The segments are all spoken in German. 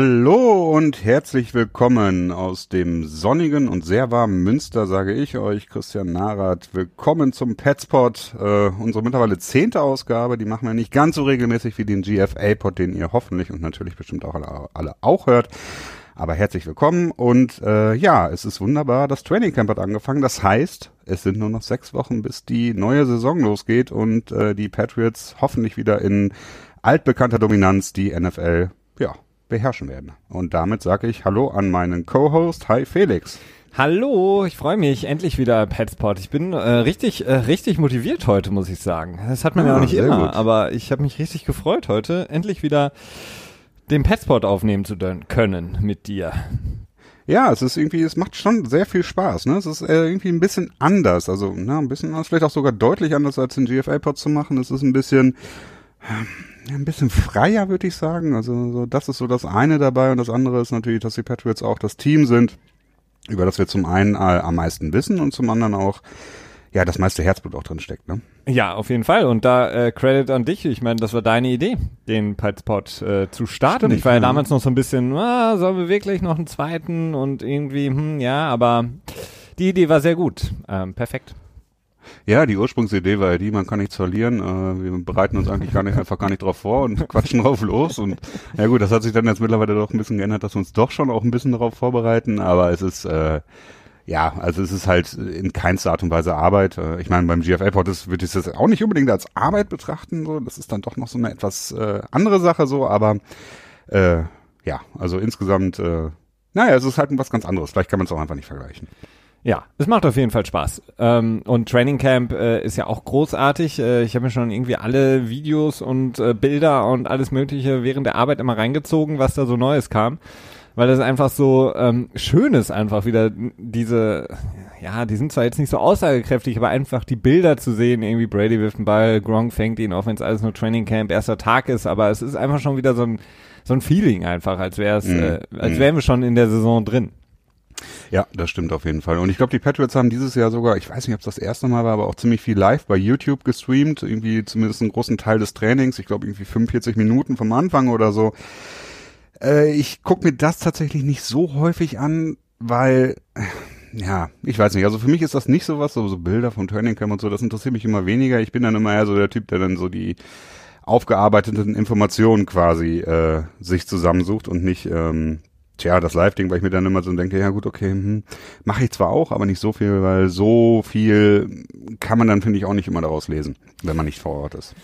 Hallo und herzlich willkommen aus dem sonnigen und sehr warmen Münster, sage ich euch, Christian Narath. Willkommen zum Petspot, äh, unsere mittlerweile zehnte Ausgabe. Die machen wir nicht ganz so regelmäßig wie den GFA-Pod, den ihr hoffentlich und natürlich bestimmt auch alle, alle auch hört. Aber herzlich willkommen und äh, ja, es ist wunderbar. Das Training Camp hat angefangen. Das heißt, es sind nur noch sechs Wochen, bis die neue Saison losgeht und äh, die Patriots hoffentlich wieder in altbekannter Dominanz die NFL ja, beherrschen werden. Und damit sage ich Hallo an meinen Co-Host. Hi Felix. Hallo, ich freue mich endlich wieder Petspot. Ich bin äh, richtig, äh, richtig motiviert heute, muss ich sagen. Das hat man ah, ja auch nicht immer, gut. aber ich habe mich richtig gefreut heute, endlich wieder den Petspot aufnehmen zu können mit dir. Ja, es ist irgendwie, es macht schon sehr viel Spaß, ne? Es ist äh, irgendwie ein bisschen anders, also, ne, ein bisschen anders, vielleicht auch sogar deutlich anders als den GFA-Pod zu machen. Es ist ein bisschen, ein bisschen freier, würde ich sagen. Also so, das ist so das eine dabei und das andere ist natürlich, dass die Patriots auch das Team sind, über das wir zum einen äh, am meisten wissen und zum anderen auch ja das meiste Herzblut auch drin steckt. Ne? Ja, auf jeden Fall. Und da äh, Credit an dich. Ich meine, das war deine Idee, den Pipespot äh, zu starten. Stimmt, ich war ja damals noch so ein bisschen, ah, sollen wir wirklich noch einen zweiten und irgendwie, hm, ja, aber die Idee war sehr gut. Ähm, perfekt. Ja, die Ursprungsidee war ja die, man kann nichts verlieren. Äh, wir bereiten uns eigentlich gar nicht, einfach gar nicht drauf vor und quatschen drauf los. Und ja gut, das hat sich dann jetzt mittlerweile doch ein bisschen geändert, dass wir uns doch schon auch ein bisschen darauf vorbereiten. Aber es ist äh, ja, also es ist halt in keinster Art und Weise Arbeit. Äh, ich meine, beim GFL-Pod würde ich das auch nicht unbedingt als Arbeit betrachten. So, das ist dann doch noch so eine etwas äh, andere Sache so. Aber äh, ja, also insgesamt, äh, naja, es ist halt was ganz anderes. Vielleicht kann man es auch einfach nicht vergleichen. Ja, es macht auf jeden Fall Spaß. Ähm, und Training Camp äh, ist ja auch großartig. Äh, ich habe mir schon irgendwie alle Videos und äh, Bilder und alles Mögliche während der Arbeit immer reingezogen, was da so Neues kam. Weil das einfach so ähm, schön ist, einfach wieder diese, ja, die sind zwar jetzt nicht so aussagekräftig, aber einfach die Bilder zu sehen, irgendwie Brady wirft einen Ball, Gronk fängt ihn, auch wenn es alles nur Training Camp erster Tag ist, aber es ist einfach schon wieder so ein, so ein Feeling einfach, als wäre es, mm. äh, als mhm. wären wir schon in der Saison drin. Ja, das stimmt auf jeden Fall. Und ich glaube, die Patriots haben dieses Jahr sogar, ich weiß nicht, ob es das erste Mal war, aber auch ziemlich viel live bei YouTube gestreamt. Irgendwie zumindest einen großen Teil des Trainings. Ich glaube, irgendwie 45 Minuten vom Anfang oder so. Äh, ich gucke mir das tatsächlich nicht so häufig an, weil, ja, ich weiß nicht. Also für mich ist das nicht so was, so, so Bilder vom Training Camp und so, das interessiert mich immer weniger. Ich bin dann immer eher so der Typ, der dann so die aufgearbeiteten Informationen quasi äh, sich zusammensucht und nicht ähm, tja, das Live-Ding, weil ich mir dann immer so denke, ja gut, okay, hm, mache ich zwar auch, aber nicht so viel, weil so viel kann man dann, finde ich, auch nicht immer daraus lesen, wenn man nicht vor Ort ist.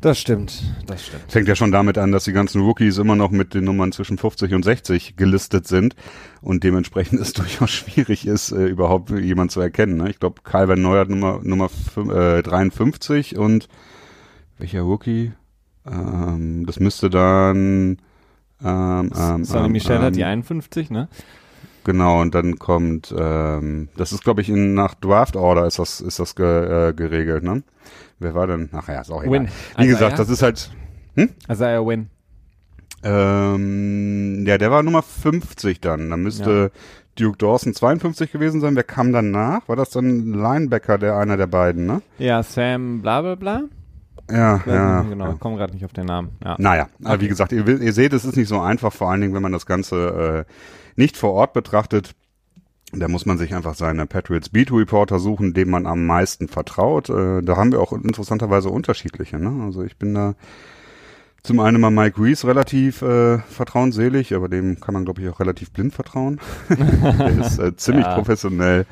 Das stimmt, das stimmt. Fängt ja schon damit an, dass die ganzen Rookies immer noch mit den Nummern zwischen 50 und 60 gelistet sind und dementsprechend es durchaus schwierig ist, äh, überhaupt jemand zu erkennen. Ne? Ich glaube, Calvin Neuer hat Nummer, Nummer äh, 53 und welcher Rookie? Ähm, das müsste dann ähm, ähm, Sonny ähm, Michel hat die 51, ähm, ne? Genau, und dann kommt, ähm, das ist, glaube ich, in, nach Draft Order ist das, ist das ge, äh, geregelt, ne? Wer war denn? Ach ja, ist auch egal. Win. Wie Isaiah? gesagt, das ist halt. Hm? Isaiah Win. Ähm, ja, der war Nummer 50 dann. Dann müsste ja. Duke Dawson 52 gewesen sein. Wer kam dann nach? War das dann Linebacker, der einer der beiden, ne? Ja, Sam bla bla bla. Ja, ja. Genau, ja. komme gerade nicht auf den Namen. Ja. Naja, aber okay. wie gesagt, ihr, ihr, seht, es ist nicht so einfach, vor allen Dingen, wenn man das Ganze äh, nicht vor Ort betrachtet. Da muss man sich einfach seine Patriots Beat Reporter suchen, dem man am meisten vertraut. Äh, da haben wir auch interessanterweise unterschiedliche. Ne? Also ich bin da zum einen mal Mike Reese relativ äh, vertrauensselig, aber dem kann man glaube ich auch relativ blind vertrauen. Der ist äh, ziemlich ja. professionell.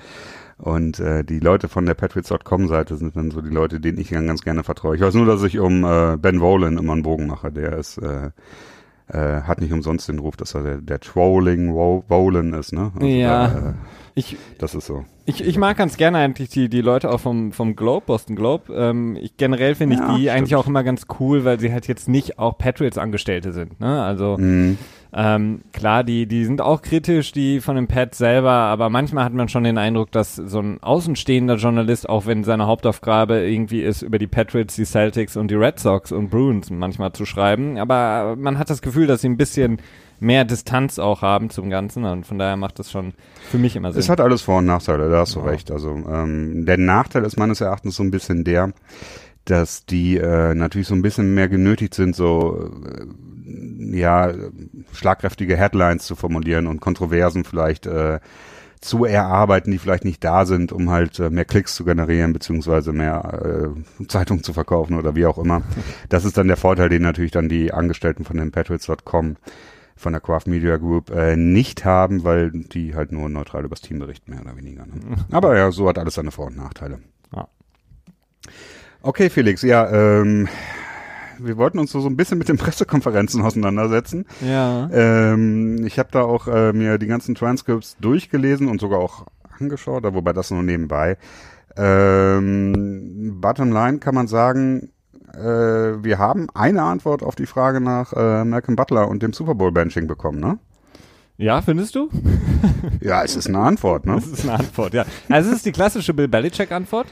Und äh, die Leute von der Patriots.com-Seite sind dann so die Leute, denen ich dann ganz gerne vertraue. Ich weiß nur, dass ich um äh, Ben Wolin immer einen Bogen mache. Der ist äh, äh, hat nicht umsonst den Ruf, dass er der, der Trolling Wolin ist, ne? Also ja. Da, äh, ich, das ist so. Ich, ich mag ganz gerne eigentlich die, die Leute auch vom, vom Globe, Boston Globe. Ähm, ich, generell finde ich ja, die stimmt. eigentlich auch immer ganz cool, weil sie halt jetzt nicht auch Patriots-Angestellte sind. Ne? Also mhm. Ähm, klar, die, die sind auch kritisch, die von dem Pat selber, aber manchmal hat man schon den Eindruck, dass so ein außenstehender Journalist, auch wenn seine Hauptaufgabe irgendwie ist, über die Patriots, die Celtics und die Red Sox und Bruins manchmal zu schreiben, aber man hat das Gefühl, dass sie ein bisschen mehr Distanz auch haben zum Ganzen und von daher macht das schon für mich immer Sinn. Es hat alles Vor- und Nachteile, da hast du ja. recht. Also ähm, der Nachteil ist meines Erachtens so ein bisschen der, dass die äh, natürlich so ein bisschen mehr genötigt sind, so äh, ja schlagkräftige Headlines zu formulieren und Kontroversen vielleicht äh, zu erarbeiten, die vielleicht nicht da sind, um halt äh, mehr Klicks zu generieren, beziehungsweise mehr äh, Zeitungen zu verkaufen oder wie auch immer. Das ist dann der Vorteil, den natürlich dann die Angestellten von den Patriots.com von der Craft Media Group äh, nicht haben, weil die halt nur neutral übers Team berichten, mehr oder weniger. Ne? Aber ja, so hat alles seine Vor- und Nachteile. Ja. Okay, Felix, ja, ähm, wir wollten uns so, so ein bisschen mit den Pressekonferenzen auseinandersetzen. Ja. Ähm, ich habe da auch äh, mir die ganzen Transcripts durchgelesen und sogar auch angeschaut, wobei das nur nebenbei. Ähm, bottom line kann man sagen, äh, wir haben eine Antwort auf die Frage nach äh, Malcolm Butler und dem Super Bowl Benching bekommen, ne? Ja, findest du? ja, es ist eine Antwort, ne? Es ist eine Antwort, ja. Also es ist die klassische Bill Belichick-Antwort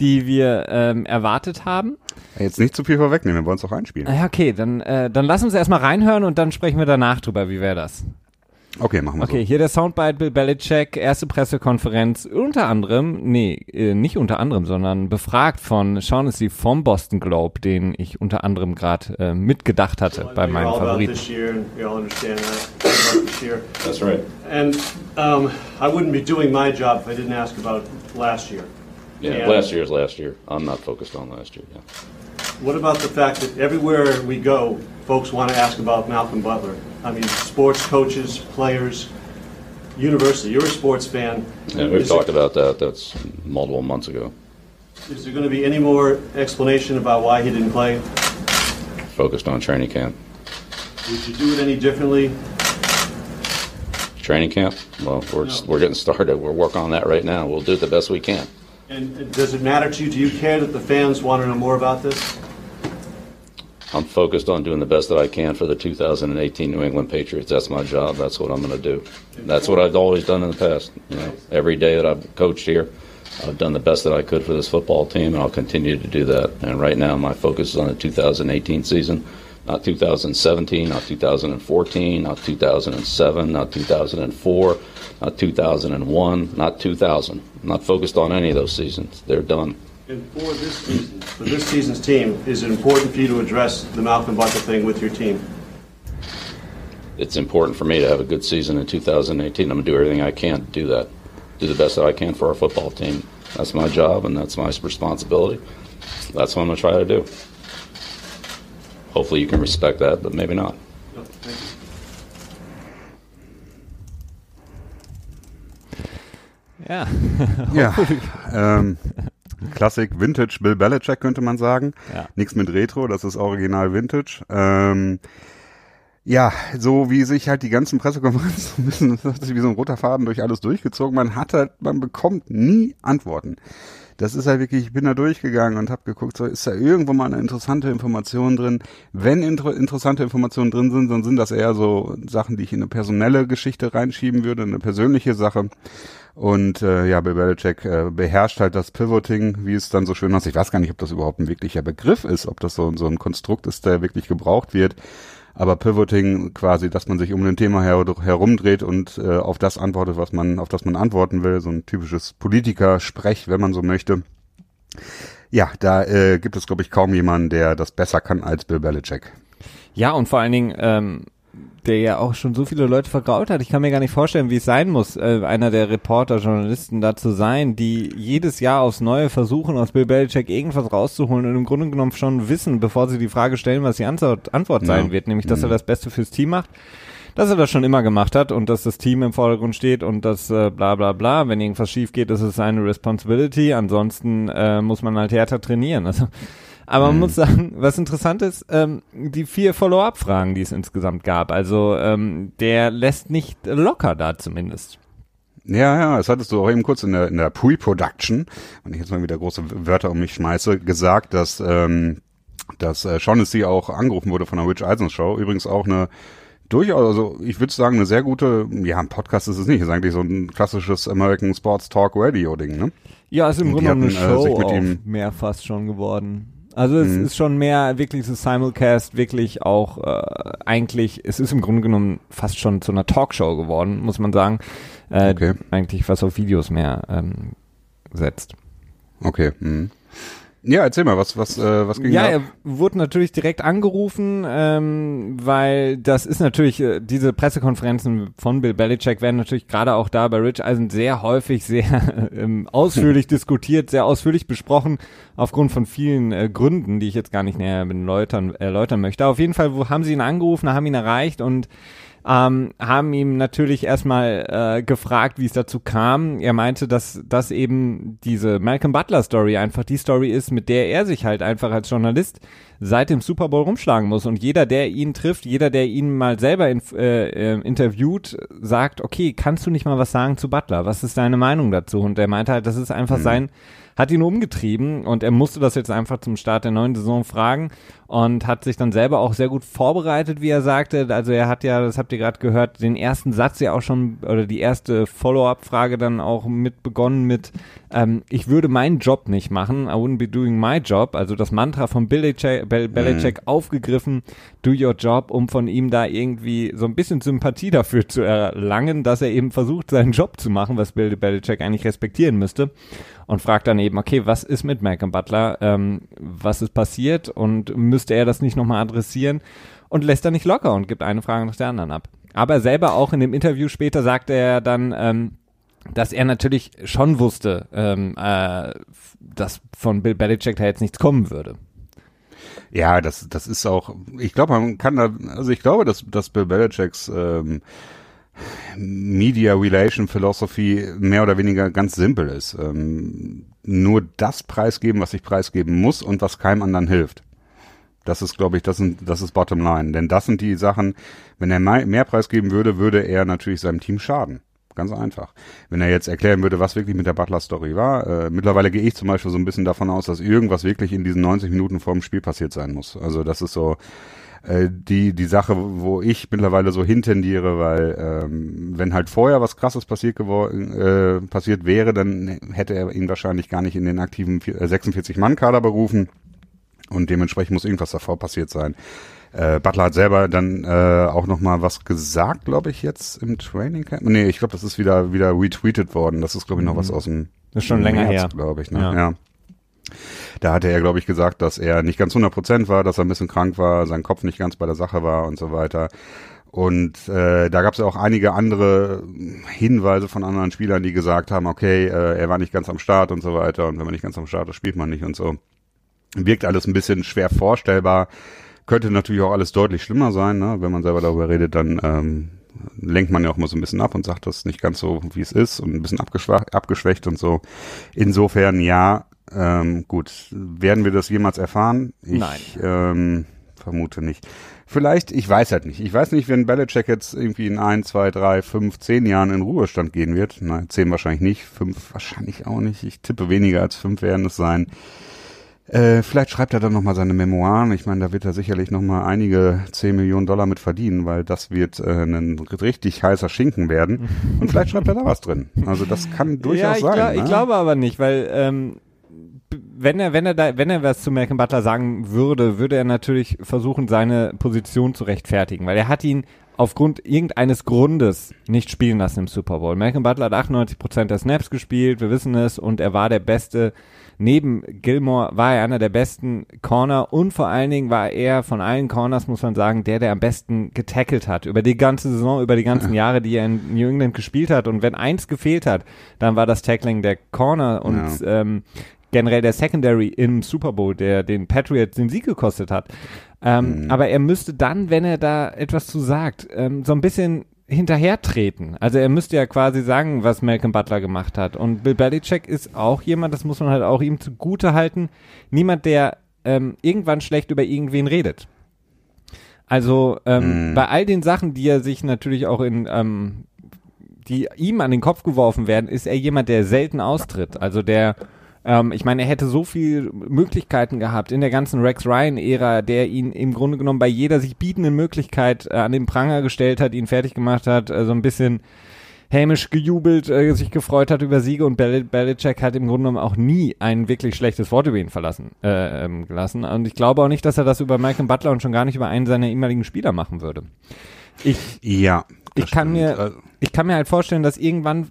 die wir ähm, erwartet haben. Jetzt nicht zu viel vorwegnehmen, wir wollen es auch einspielen. Ja, okay, dann, äh, dann lass uns erstmal reinhören und dann sprechen wir danach drüber. Wie wäre das? Okay, machen wir Okay, so. hier der Soundbite Bill Belichick, erste Pressekonferenz, unter anderem, nee, äh, nicht unter anderem, sondern befragt von Shaughnessy vom Boston Globe, den ich unter anderem gerade äh, mitgedacht hatte so bei meinem Favoriten. That's right. And um, I wouldn't be doing my job if I didn't ask about last year. Yeah, and last year's last year. I'm not focused on last year. Yeah. What about the fact that everywhere we go, folks want to ask about Malcolm Butler? I mean, sports coaches, players, university. You're a sports fan. Yeah, we've is talked about that. That's multiple months ago. Is there going to be any more explanation about why he didn't play? Focused on training camp. Would you do it any differently? Training camp? Well, we're, no. we're getting started. We're working on that right now. We'll do it the best we can. And uh, does it matter to you? Do you care that the fans want to know more about this? I'm focused on doing the best that I can for the 2018 New England Patriots. That's my job. That's what I'm going to do. That's what I've always done in the past. You know, every day that I've coached here, I've done the best that I could for this football team, and I'll continue to do that. And right now, my focus is on the 2018 season, not 2017, not 2014, not 2007, not 2004 not 2001, not 2000. I'm not focused on any of those seasons. They're done. And for this season, for this season's team, is it important for you to address the Malcolm Butler thing with your team? It's important for me to have a good season in 2018. I'm going to do everything I can to do that. Do the best that I can for our football team. That's my job and that's my responsibility. That's what I'm going to try to do. Hopefully you can respect that, but maybe not. No, Ja. ja. Ähm, Klassik, Vintage Bill Belichick könnte man sagen. Ja. Nichts mit Retro, das ist original Vintage. Ähm, ja, so wie sich halt die ganzen Pressekonferenzen so ein bisschen, das hat sich wie so ein roter Faden durch alles durchgezogen. Man hat halt, man bekommt nie Antworten. Das ist halt wirklich, ich bin da durchgegangen und habe geguckt, so ist da irgendwo mal eine interessante Information drin. Wenn inter interessante Informationen drin sind, dann sind das eher so Sachen, die ich in eine personelle Geschichte reinschieben würde, eine persönliche Sache. Und äh, ja, Bill Belichick äh, beherrscht halt das Pivoting, wie es dann so schön heißt. Ich weiß gar nicht, ob das überhaupt ein wirklicher Begriff ist, ob das so, so ein Konstrukt ist, der wirklich gebraucht wird. Aber Pivoting quasi, dass man sich um ein Thema her herumdreht und äh, auf das antwortet, was man, auf das man antworten will. So ein typisches Politiker-Sprech, wenn man so möchte. Ja, da äh, gibt es, glaube ich, kaum jemanden, der das besser kann als Bill Belichick. Ja, und vor allen Dingen, ähm, der ja auch schon so viele Leute vergraut hat. Ich kann mir gar nicht vorstellen, wie es sein muss, äh, einer der Reporter, Journalisten da zu sein, die jedes Jahr aufs Neue versuchen, aus Bill Belichick irgendwas rauszuholen und im Grunde genommen schon wissen, bevor sie die Frage stellen, was die Antwort, Antwort ja. sein wird, nämlich, dass mhm. er das Beste fürs Team macht dass er das schon immer gemacht hat und dass das Team im Vordergrund steht und das äh, bla bla bla. Wenn irgendwas schief geht, ist es seine Responsibility. Ansonsten äh, muss man halt härter trainieren. Also aber man mhm. muss sagen, was interessant ist, ähm, die vier Follow-up-Fragen, die es insgesamt gab. Also ähm, der lässt nicht locker da zumindest. Ja, ja, das hattest du auch eben kurz in der, in der Pre-Production, wenn ich jetzt mal wieder große Wörter um mich schmeiße, gesagt, dass, ähm, dass äh, Shaughnessy auch angerufen wurde von der Rich Eisen Show. Übrigens auch eine durchaus, also ich würde sagen, eine sehr gute, ja, ein Podcast ist es nicht, ist eigentlich so ein klassisches American Sports Talk Radio Ding, ne? Ja, ist im Grunde eine äh, Show äh, mehr fast schon geworden. Also es mhm. ist schon mehr wirklich so Simulcast, wirklich auch äh, eigentlich, es ist im Grunde genommen fast schon zu einer Talkshow geworden, muss man sagen. Äh, okay. Eigentlich was auf Videos mehr ähm, setzt. Okay. Mhm. Ja, erzähl mal, was, was, äh, was ging Ja, da? er wurde natürlich direkt angerufen, ähm, weil das ist natürlich, äh, diese Pressekonferenzen von Bill Belichick werden natürlich gerade auch da bei Rich Eisen sehr häufig sehr ähm, ausführlich diskutiert, sehr ausführlich besprochen, aufgrund von vielen äh, Gründen, die ich jetzt gar nicht näher erläutern, erläutern möchte. Auf jeden Fall wo, haben sie ihn angerufen, haben ihn erreicht und ähm, haben ihm natürlich erstmal äh, gefragt, wie es dazu kam. Er meinte, dass das eben diese Malcolm Butler Story einfach die Story ist, mit der er sich halt einfach als Journalist seit dem Super Bowl rumschlagen muss. Und jeder, der ihn trifft, jeder, der ihn mal selber in, äh, äh, interviewt, sagt, okay, kannst du nicht mal was sagen zu Butler? Was ist deine Meinung dazu? Und er meinte halt, das ist einfach mhm. sein hat ihn umgetrieben und er musste das jetzt einfach zum Start der neuen Saison fragen und hat sich dann selber auch sehr gut vorbereitet, wie er sagte. Also er hat ja, das habt ihr gerade gehört, den ersten Satz ja auch schon oder die erste Follow-up-Frage dann auch mit begonnen mit ähm, ich würde meinen Job nicht machen, I wouldn't be doing my job. Also das Mantra von Belichick, Bel Belichick mhm. aufgegriffen, do your job, um von ihm da irgendwie so ein bisschen Sympathie dafür zu erlangen, dass er eben versucht, seinen Job zu machen, was Bill Belichick eigentlich respektieren müsste und fragt dann eben, okay, was ist mit Malcolm Butler? Ähm, was ist passiert? Und müsste er das nicht nochmal adressieren? Und lässt er nicht locker und gibt eine Frage nach der anderen ab. Aber selber auch in dem Interview später sagte er dann, ähm, dass er natürlich schon wusste, ähm, äh, dass von Bill Belichick da jetzt nichts kommen würde. Ja, das, das ist auch, ich glaube, man kann da, also ich glaube, dass, dass Bill Belichicks ähm, Media Relation Philosophy mehr oder weniger ganz simpel ist. Ähm, nur das preisgeben, was ich preisgeben muss und was keinem anderen hilft. Das ist, glaube ich, das, sind, das ist Bottom Line. Denn das sind die Sachen, wenn er mehr preisgeben würde, würde er natürlich seinem Team schaden. Ganz einfach. Wenn er jetzt erklären würde, was wirklich mit der Butler-Story war. Äh, mittlerweile gehe ich zum Beispiel so ein bisschen davon aus, dass irgendwas wirklich in diesen 90 Minuten vor dem Spiel passiert sein muss. Also das ist so, äh, die, die Sache, wo ich mittlerweile so hintendiere, weil ähm, wenn halt vorher was krasses passiert geworden, äh, passiert wäre, dann hätte er ihn wahrscheinlich gar nicht in den aktiven 46-Mann-Kader berufen. Und dementsprechend muss irgendwas davor passiert sein. Äh, Butler hat selber dann äh, auch noch mal was gesagt, glaube ich, jetzt im Training Camp. Nee, ich glaube, das ist wieder wieder retweetet worden. Das ist, glaube ich, noch was mhm. aus dem Das ist schon länger März, her, glaube ich. Ne? Ja. ja. Da hatte er, glaube ich, gesagt, dass er nicht ganz 100 Prozent war, dass er ein bisschen krank war, sein Kopf nicht ganz bei der Sache war und so weiter. Und äh, da gab es auch einige andere Hinweise von anderen Spielern, die gesagt haben, okay, äh, er war nicht ganz am Start und so weiter. Und wenn man nicht ganz am Start ist, spielt man nicht und so. Wirkt alles ein bisschen schwer vorstellbar. Könnte natürlich auch alles deutlich schlimmer sein, ne? wenn man selber darüber redet, dann ähm, lenkt man ja auch mal so ein bisschen ab und sagt das nicht ganz so, wie es ist und ein bisschen abgeschwächt und so. Insofern ja, ähm, gut, werden wir das jemals erfahren? Ich, Nein. Ähm, vermute nicht. Vielleicht, ich weiß halt nicht. Ich weiß nicht, wenn Belichick jetzt irgendwie in ein, zwei, drei, fünf, zehn Jahren in Ruhestand gehen wird. Nein, zehn wahrscheinlich nicht, fünf wahrscheinlich auch nicht. Ich tippe weniger als fünf werden es sein. Äh, vielleicht schreibt er dann nochmal seine Memoiren. Ich meine, da wird er sicherlich nochmal einige 10 Millionen Dollar mit verdienen, weil das wird äh, ein richtig heißer Schinken werden. Und vielleicht schreibt er da was drin. Also das kann durchaus ja, ich sein. Glaub, ne? Ich glaube aber nicht, weil ähm, wenn er, wenn er da, wenn er was zu Malcolm Butler sagen würde, würde er natürlich versuchen, seine Position zu rechtfertigen, weil er hat ihn aufgrund irgendeines Grundes nicht spielen lassen im Super Bowl. Malcolm Butler hat 98 Prozent der Snaps gespielt, wir wissen es, und er war der beste neben Gilmore war er einer der besten Corner und vor allen Dingen war er von allen Corners, muss man sagen, der, der am besten getackelt hat. Über die ganze Saison, über die ganzen Jahre, die er in New England gespielt hat. Und wenn eins gefehlt hat, dann war das Tackling der Corner und ja. ähm, generell der Secondary im Super Bowl, der den Patriots den Sieg gekostet hat. Ähm, mhm. Aber er müsste dann, wenn er da etwas zu sagt, ähm, so ein bisschen hinterhertreten. Also er müsste ja quasi sagen, was Malcolm Butler gemacht hat. Und Bill Belichick ist auch jemand, das muss man halt auch ihm zugute halten, niemand, der ähm, irgendwann schlecht über irgendwen redet. Also ähm, mm. bei all den Sachen, die er sich natürlich auch in, ähm, die ihm an den Kopf geworfen werden, ist er jemand, der selten austritt. Also der ähm, ich meine, er hätte so viel Möglichkeiten gehabt in der ganzen Rex Ryan-Ära, der ihn im Grunde genommen bei jeder sich bietenden Möglichkeit äh, an den Pranger gestellt hat, ihn fertig gemacht hat, äh, so ein bisschen hämisch gejubelt, äh, sich gefreut hat über Siege und Bel Belichick hat im Grunde genommen auch nie ein wirklich schlechtes Wort über ihn verlassen äh, ähm, gelassen. Und ich glaube auch nicht, dass er das über Malcolm Butler und schon gar nicht über einen seiner ehemaligen Spieler machen würde. Ich, ja, ich kann mir, also ich kann mir halt vorstellen, dass irgendwann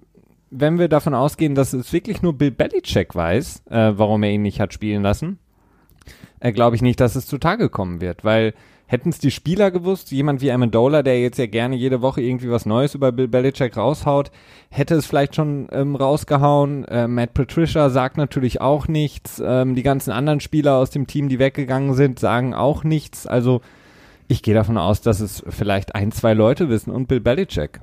wenn wir davon ausgehen, dass es wirklich nur Bill Belichick weiß, äh, warum er ihn nicht hat spielen lassen, äh, glaube ich nicht, dass es zutage kommen wird, weil hätten es die Spieler gewusst, jemand wie Amendola, der jetzt ja gerne jede Woche irgendwie was Neues über Bill Belichick raushaut, hätte es vielleicht schon ähm, rausgehauen. Äh, Matt Patricia sagt natürlich auch nichts. Ähm, die ganzen anderen Spieler aus dem Team, die weggegangen sind, sagen auch nichts. Also ich gehe davon aus, dass es vielleicht ein, zwei Leute wissen und Bill Belichick.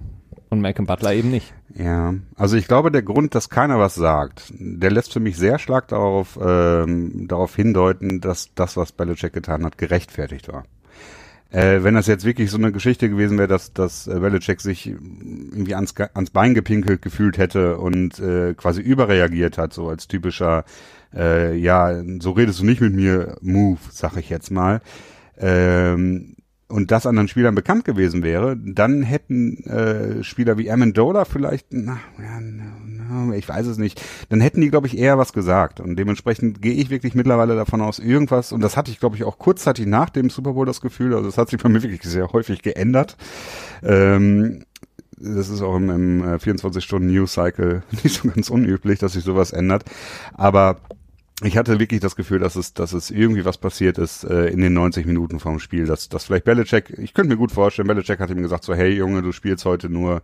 Und Malcolm Butler eben nicht. Ja, also ich glaube, der Grund, dass keiner was sagt, der lässt für mich sehr stark darauf, ähm, darauf hindeuten, dass das, was Belichick getan hat, gerechtfertigt war. Äh, wenn das jetzt wirklich so eine Geschichte gewesen wäre, dass, dass äh, Belichick sich irgendwie ans, ans Bein gepinkelt gefühlt hätte und äh, quasi überreagiert hat, so als typischer, äh, ja, so redest du nicht mit mir, Move, sag ich jetzt mal. Ähm, und das anderen Spielern bekannt gewesen wäre, dann hätten äh, Spieler wie Amendola vielleicht, na, na, ich weiß es nicht, dann hätten die, glaube ich, eher was gesagt. Und dementsprechend gehe ich wirklich mittlerweile davon aus, irgendwas, und das hatte ich, glaube ich, auch kurzzeitig nach dem Super Bowl das Gefühl, also es hat sich bei mir wirklich sehr häufig geändert. Ähm, das ist auch im, im 24-Stunden-News-Cycle nicht so ganz unüblich, dass sich sowas ändert. Aber ich hatte wirklich das Gefühl, dass es, dass es irgendwie was passiert ist äh, in den 90 Minuten vom Spiel, dass, dass vielleicht Belichick, ich könnte mir gut vorstellen, Belichick hat ihm gesagt so, hey Junge, du spielst heute nur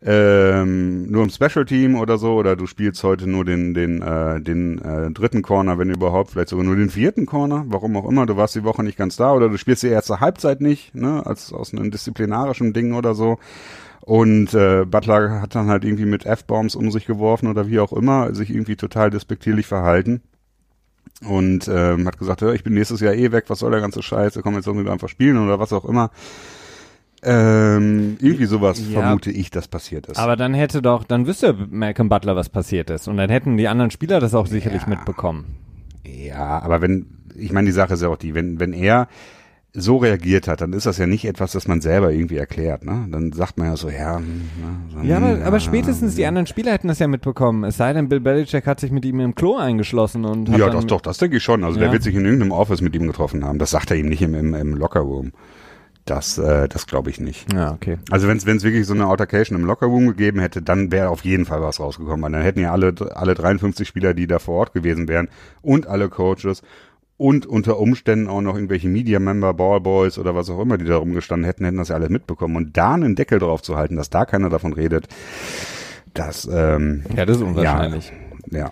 ähm, nur im Special Team oder so, oder du spielst heute nur den, den, äh, den äh, dritten Corner, wenn überhaupt, vielleicht sogar nur den vierten Corner, warum auch immer, du warst die Woche nicht ganz da, oder du spielst die erste Halbzeit nicht, ne, als aus einem disziplinarischen Ding oder so. Und äh, Butler hat dann halt irgendwie mit F-Bombs um sich geworfen oder wie auch immer, sich irgendwie total despektierlich verhalten und ähm, hat gesagt, ja, ich bin nächstes Jahr eh weg, was soll der ganze Scheiß, komm jetzt irgendwie einfach spielen oder was auch immer. Ähm, irgendwie sowas ja, vermute ich, dass passiert ist. Aber dann hätte doch, dann wüsste Malcolm Butler, was passiert ist. Und dann hätten die anderen Spieler das auch sicherlich ja. mitbekommen. Ja, aber wenn, ich meine, die Sache ist ja auch die, wenn, wenn er so reagiert hat, dann ist das ja nicht etwas, das man selber irgendwie erklärt. Ne? Dann sagt man ja so, ja. Ne, so, ja, aber, ja, aber spätestens die anderen Spieler hätten das ja mitbekommen. Es sei denn, Bill Belichick hat sich mit ihm im Klo eingeschlossen und hat Ja, doch, doch, das denke ich schon. Also ja. der wird sich in irgendeinem Office mit ihm getroffen haben. Das sagt er ihm nicht im, im, im Lockerroom. Das, äh, das glaube ich nicht. Ja, okay. Also wenn es wirklich so eine Altercation im Lockerroom gegeben hätte, dann wäre auf jeden Fall was rausgekommen. Weil dann hätten ja alle, alle 53 Spieler, die da vor Ort gewesen wären und alle Coaches und unter Umständen auch noch irgendwelche Media-Member, Ballboys oder was auch immer, die da rumgestanden hätten, hätten das ja alle mitbekommen. Und da einen Deckel drauf zu halten, dass da keiner davon redet, das, ähm, ja, das ist unwahrscheinlich. Ja, ja.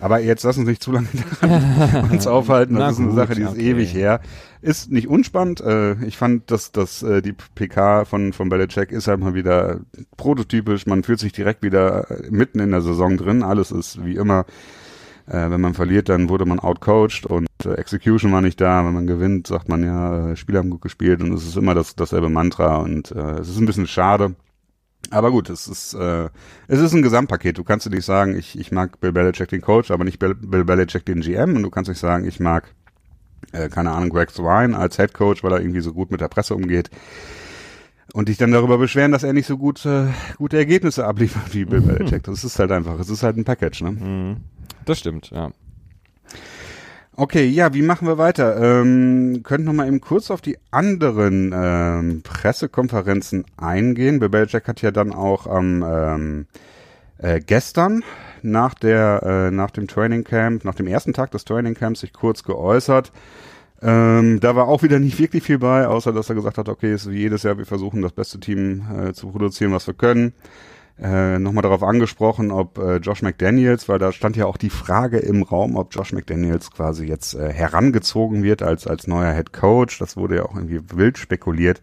Aber jetzt lass uns nicht zu lange uns aufhalten. Das ist eine gut, Sache, die ist okay. ewig her. Ist nicht unspannend. Äh, ich fand, dass, dass äh, die PK von, von Belichick ist halt mal wieder prototypisch. Man fühlt sich direkt wieder mitten in der Saison drin. Alles ist wie immer äh, wenn man verliert, dann wurde man outcoached und äh, Execution war nicht da. Wenn man gewinnt, sagt man ja, äh, Spieler haben gut gespielt und es ist immer das, dasselbe Mantra und äh, es ist ein bisschen schade. Aber gut, es ist, äh, es ist ein Gesamtpaket. Du kannst nicht sagen, ich, ich mag Bill Belichick den Coach, aber nicht Bill, Bill Belichick den GM und du kannst nicht sagen, ich mag, äh, keine Ahnung, Greg Swine als Head Coach, weil er irgendwie so gut mit der Presse umgeht und dich dann darüber beschweren, dass er nicht so gut, äh, gute Ergebnisse abliefert wie Bill Belichick. Das ist halt einfach, es ist halt ein Package, ne? Mhm. Das stimmt, ja. Okay, ja, wie machen wir weiter? Ähm, könnt noch mal eben kurz auf die anderen ähm, Pressekonferenzen eingehen. Belichick hat ja dann auch am ähm, äh, gestern nach der äh, nach dem Training Camp, nach dem ersten Tag des Training Camps sich kurz geäußert. Ähm, da war auch wieder nicht wirklich viel bei, außer dass er gesagt hat, okay, ist wie jedes Jahr, wir versuchen das beste Team äh, zu produzieren, was wir können äh, nochmal darauf angesprochen, ob äh, Josh McDaniels, weil da stand ja auch die Frage im Raum, ob Josh McDaniels quasi jetzt äh, herangezogen wird als, als neuer Head Coach. Das wurde ja auch irgendwie wild spekuliert.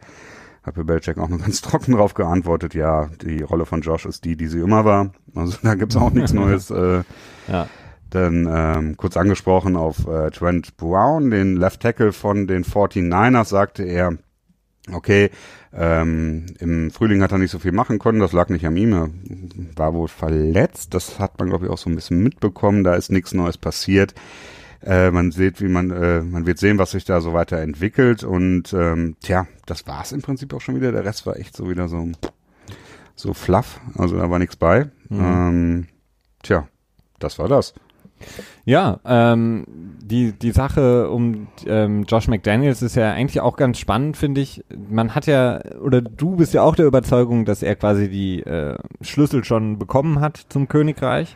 Hat Belichick auch nur ganz trocken drauf geantwortet, ja, die Rolle von Josh ist die, die sie immer war. Also da gibt's auch nichts Neues. Äh, ja. Dann ähm, kurz angesprochen auf äh, Trent Brown, den Left Tackle von den 49ers, sagte er, okay, ähm, Im Frühling hat er nicht so viel machen können, das lag nicht an ihm, er war wohl verletzt, das hat man glaube ich auch so ein bisschen mitbekommen, da ist nichts Neues passiert. Äh, man sieht, wie man, äh, man wird sehen, was sich da so weiterentwickelt und ähm, tja, das war's im Prinzip auch schon wieder. Der Rest war echt so wieder so so fluff, also da war nichts bei. Mhm. Ähm, tja, das war das. Ja, ähm, die, die Sache um ähm, Josh McDaniels ist ja eigentlich auch ganz spannend, finde ich. Man hat ja, oder du bist ja auch der Überzeugung, dass er quasi die äh, Schlüssel schon bekommen hat zum Königreich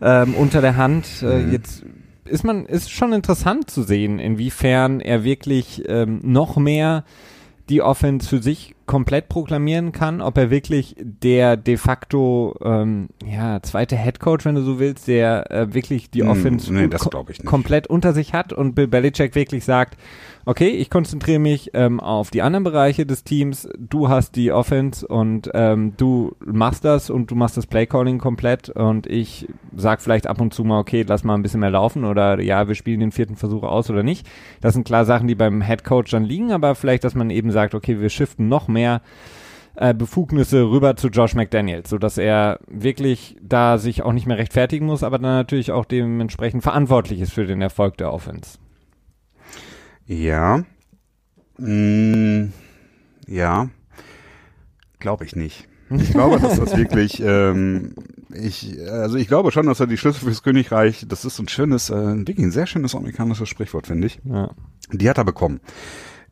ähm, unter der Hand. Äh, mhm. Jetzt ist man, ist schon interessant zu sehen, inwiefern er wirklich ähm, noch mehr die Offense für sich komplett proklamieren kann, ob er wirklich der de facto ähm, ja, zweite Head Coach, wenn du so willst, der äh, wirklich die hm, Offense nee, ko komplett unter sich hat und Bill Belichick wirklich sagt, okay, ich konzentriere mich ähm, auf die anderen Bereiche des Teams, du hast die Offense und ähm, du machst das und du machst das Playcalling komplett und ich sag vielleicht ab und zu mal, okay, lass mal ein bisschen mehr laufen oder ja, wir spielen den vierten Versuch aus oder nicht. Das sind klar Sachen, die beim Head Coach dann liegen, aber vielleicht, dass man eben sagt, okay, wir shiften noch mehr äh, Befugnisse rüber zu Josh McDaniels, sodass er wirklich da sich auch nicht mehr rechtfertigen muss, aber dann natürlich auch dementsprechend verantwortlich ist für den Erfolg der Offense. Ja. Mm, ja. Glaube ich nicht. Ich glaube, dass das wirklich, ähm, ich, also ich glaube schon, dass er die Schlüssel fürs Königreich, das ist ein schönes, äh, wirklich ein sehr schönes amerikanisches Sprichwort, finde ich. Ja. Die hat er bekommen.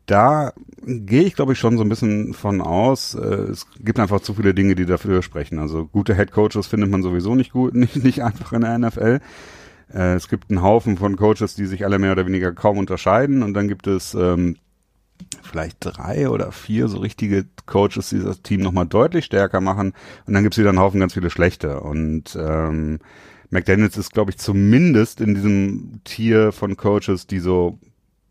Da gehe ich, glaube ich, schon so ein bisschen von aus. Äh, es gibt einfach zu viele Dinge, die dafür sprechen. Also gute Head Coaches findet man sowieso nicht gut, nicht, nicht einfach in der NFL. Äh, es gibt einen Haufen von Coaches, die sich alle mehr oder weniger kaum unterscheiden und dann gibt es ähm, vielleicht drei oder vier so richtige Coaches, die das Team nochmal deutlich stärker machen und dann gibt es wieder einen Haufen ganz viele schlechte und ähm, McDaniels ist, glaube ich, zumindest in diesem Tier von Coaches, die so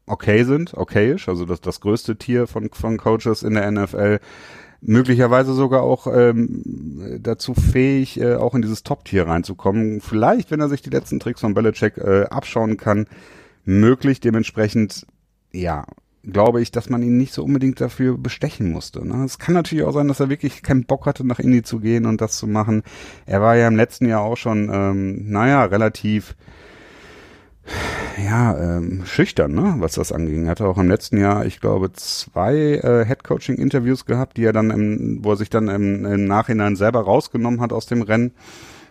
okay sind, okayisch, also das, das größte Tier von, von Coaches in der NFL möglicherweise sogar auch ähm, dazu fähig, äh, auch in dieses Top-Tier reinzukommen. Vielleicht, wenn er sich die letzten Tricks von Belichick äh, abschauen kann, möglich. Dementsprechend, ja, glaube ich, dass man ihn nicht so unbedingt dafür bestechen musste. Ne? Es kann natürlich auch sein, dass er wirklich keinen Bock hatte, nach Indie zu gehen und das zu machen. Er war ja im letzten Jahr auch schon, ähm, naja, relativ ja, ähm, schüchtern, ne, was das anging. Er hatte auch im letzten Jahr, ich glaube, zwei äh, Headcoaching-Interviews gehabt, die er dann, im, wo er sich dann im, im Nachhinein selber rausgenommen hat aus dem Rennen.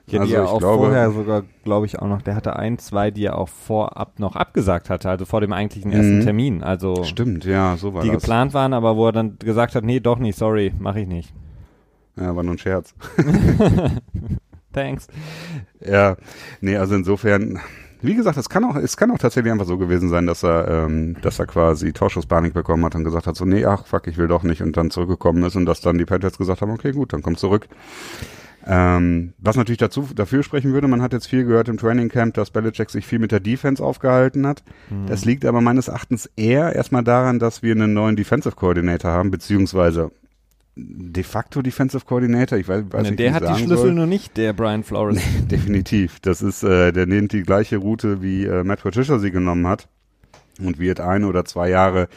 Ja, also die er auch glaube, vorher sogar, glaube ich, auch noch, der hatte ein, zwei, die er auch vorab noch abgesagt hatte, also vor dem eigentlichen ersten mhm. Termin. Also Stimmt, ja, so war die das. Geplant waren, aber wo er dann gesagt hat, nee, doch nicht, sorry, mache ich nicht. Ja, war nur ein Scherz. Thanks. Ja, nee, also insofern, wie gesagt, es kann auch, es kann auch tatsächlich einfach so gewesen sein, dass er, ähm, dass er quasi Torschusspanik bekommen hat und gesagt hat, so, nee, ach, fuck, ich will doch nicht und dann zurückgekommen ist und dass dann die Patriots gesagt haben, okay, gut, dann komm zurück. Ähm, was natürlich dazu, dafür sprechen würde, man hat jetzt viel gehört im Training Camp, dass Belichick sich viel mit der Defense aufgehalten hat. Mhm. Das liegt aber meines Erachtens eher erstmal daran, dass wir einen neuen Defensive Coordinator haben, beziehungsweise de facto Defensive Coordinator. Ich weiß, weiß ne, nicht, der hat die Schlüssel soll. nur nicht, der Brian Flores. Nee, definitiv. Das ist, äh, der nimmt die gleiche Route, wie äh, Matt Patricia sie genommen hat und wird ein oder zwei Jahre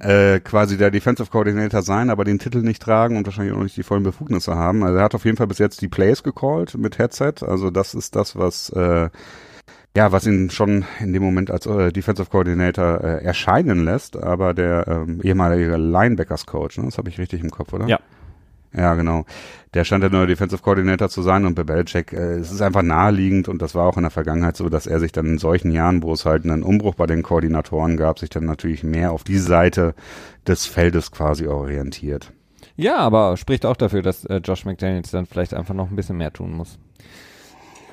äh, quasi der Defensive Coordinator sein, aber den Titel nicht tragen und wahrscheinlich auch nicht die vollen Befugnisse haben. Also er hat auf jeden Fall bis jetzt die Plays gecallt mit Headset. Also das ist das, was äh, ja, was ihn schon in dem Moment als äh, Defensive Coordinator äh, erscheinen lässt, aber der ähm, ehemalige Linebackers Coach, ne, das habe ich richtig im Kopf, oder? Ja. Ja, genau. Der stand der neue Defensive Coordinator zu sein und bei Belichick, äh, es ist einfach naheliegend und das war auch in der Vergangenheit so, dass er sich dann in solchen Jahren, wo es halt einen Umbruch bei den Koordinatoren gab, sich dann natürlich mehr auf die Seite des Feldes quasi orientiert. Ja, aber spricht auch dafür, dass äh, Josh McDaniels dann vielleicht einfach noch ein bisschen mehr tun muss.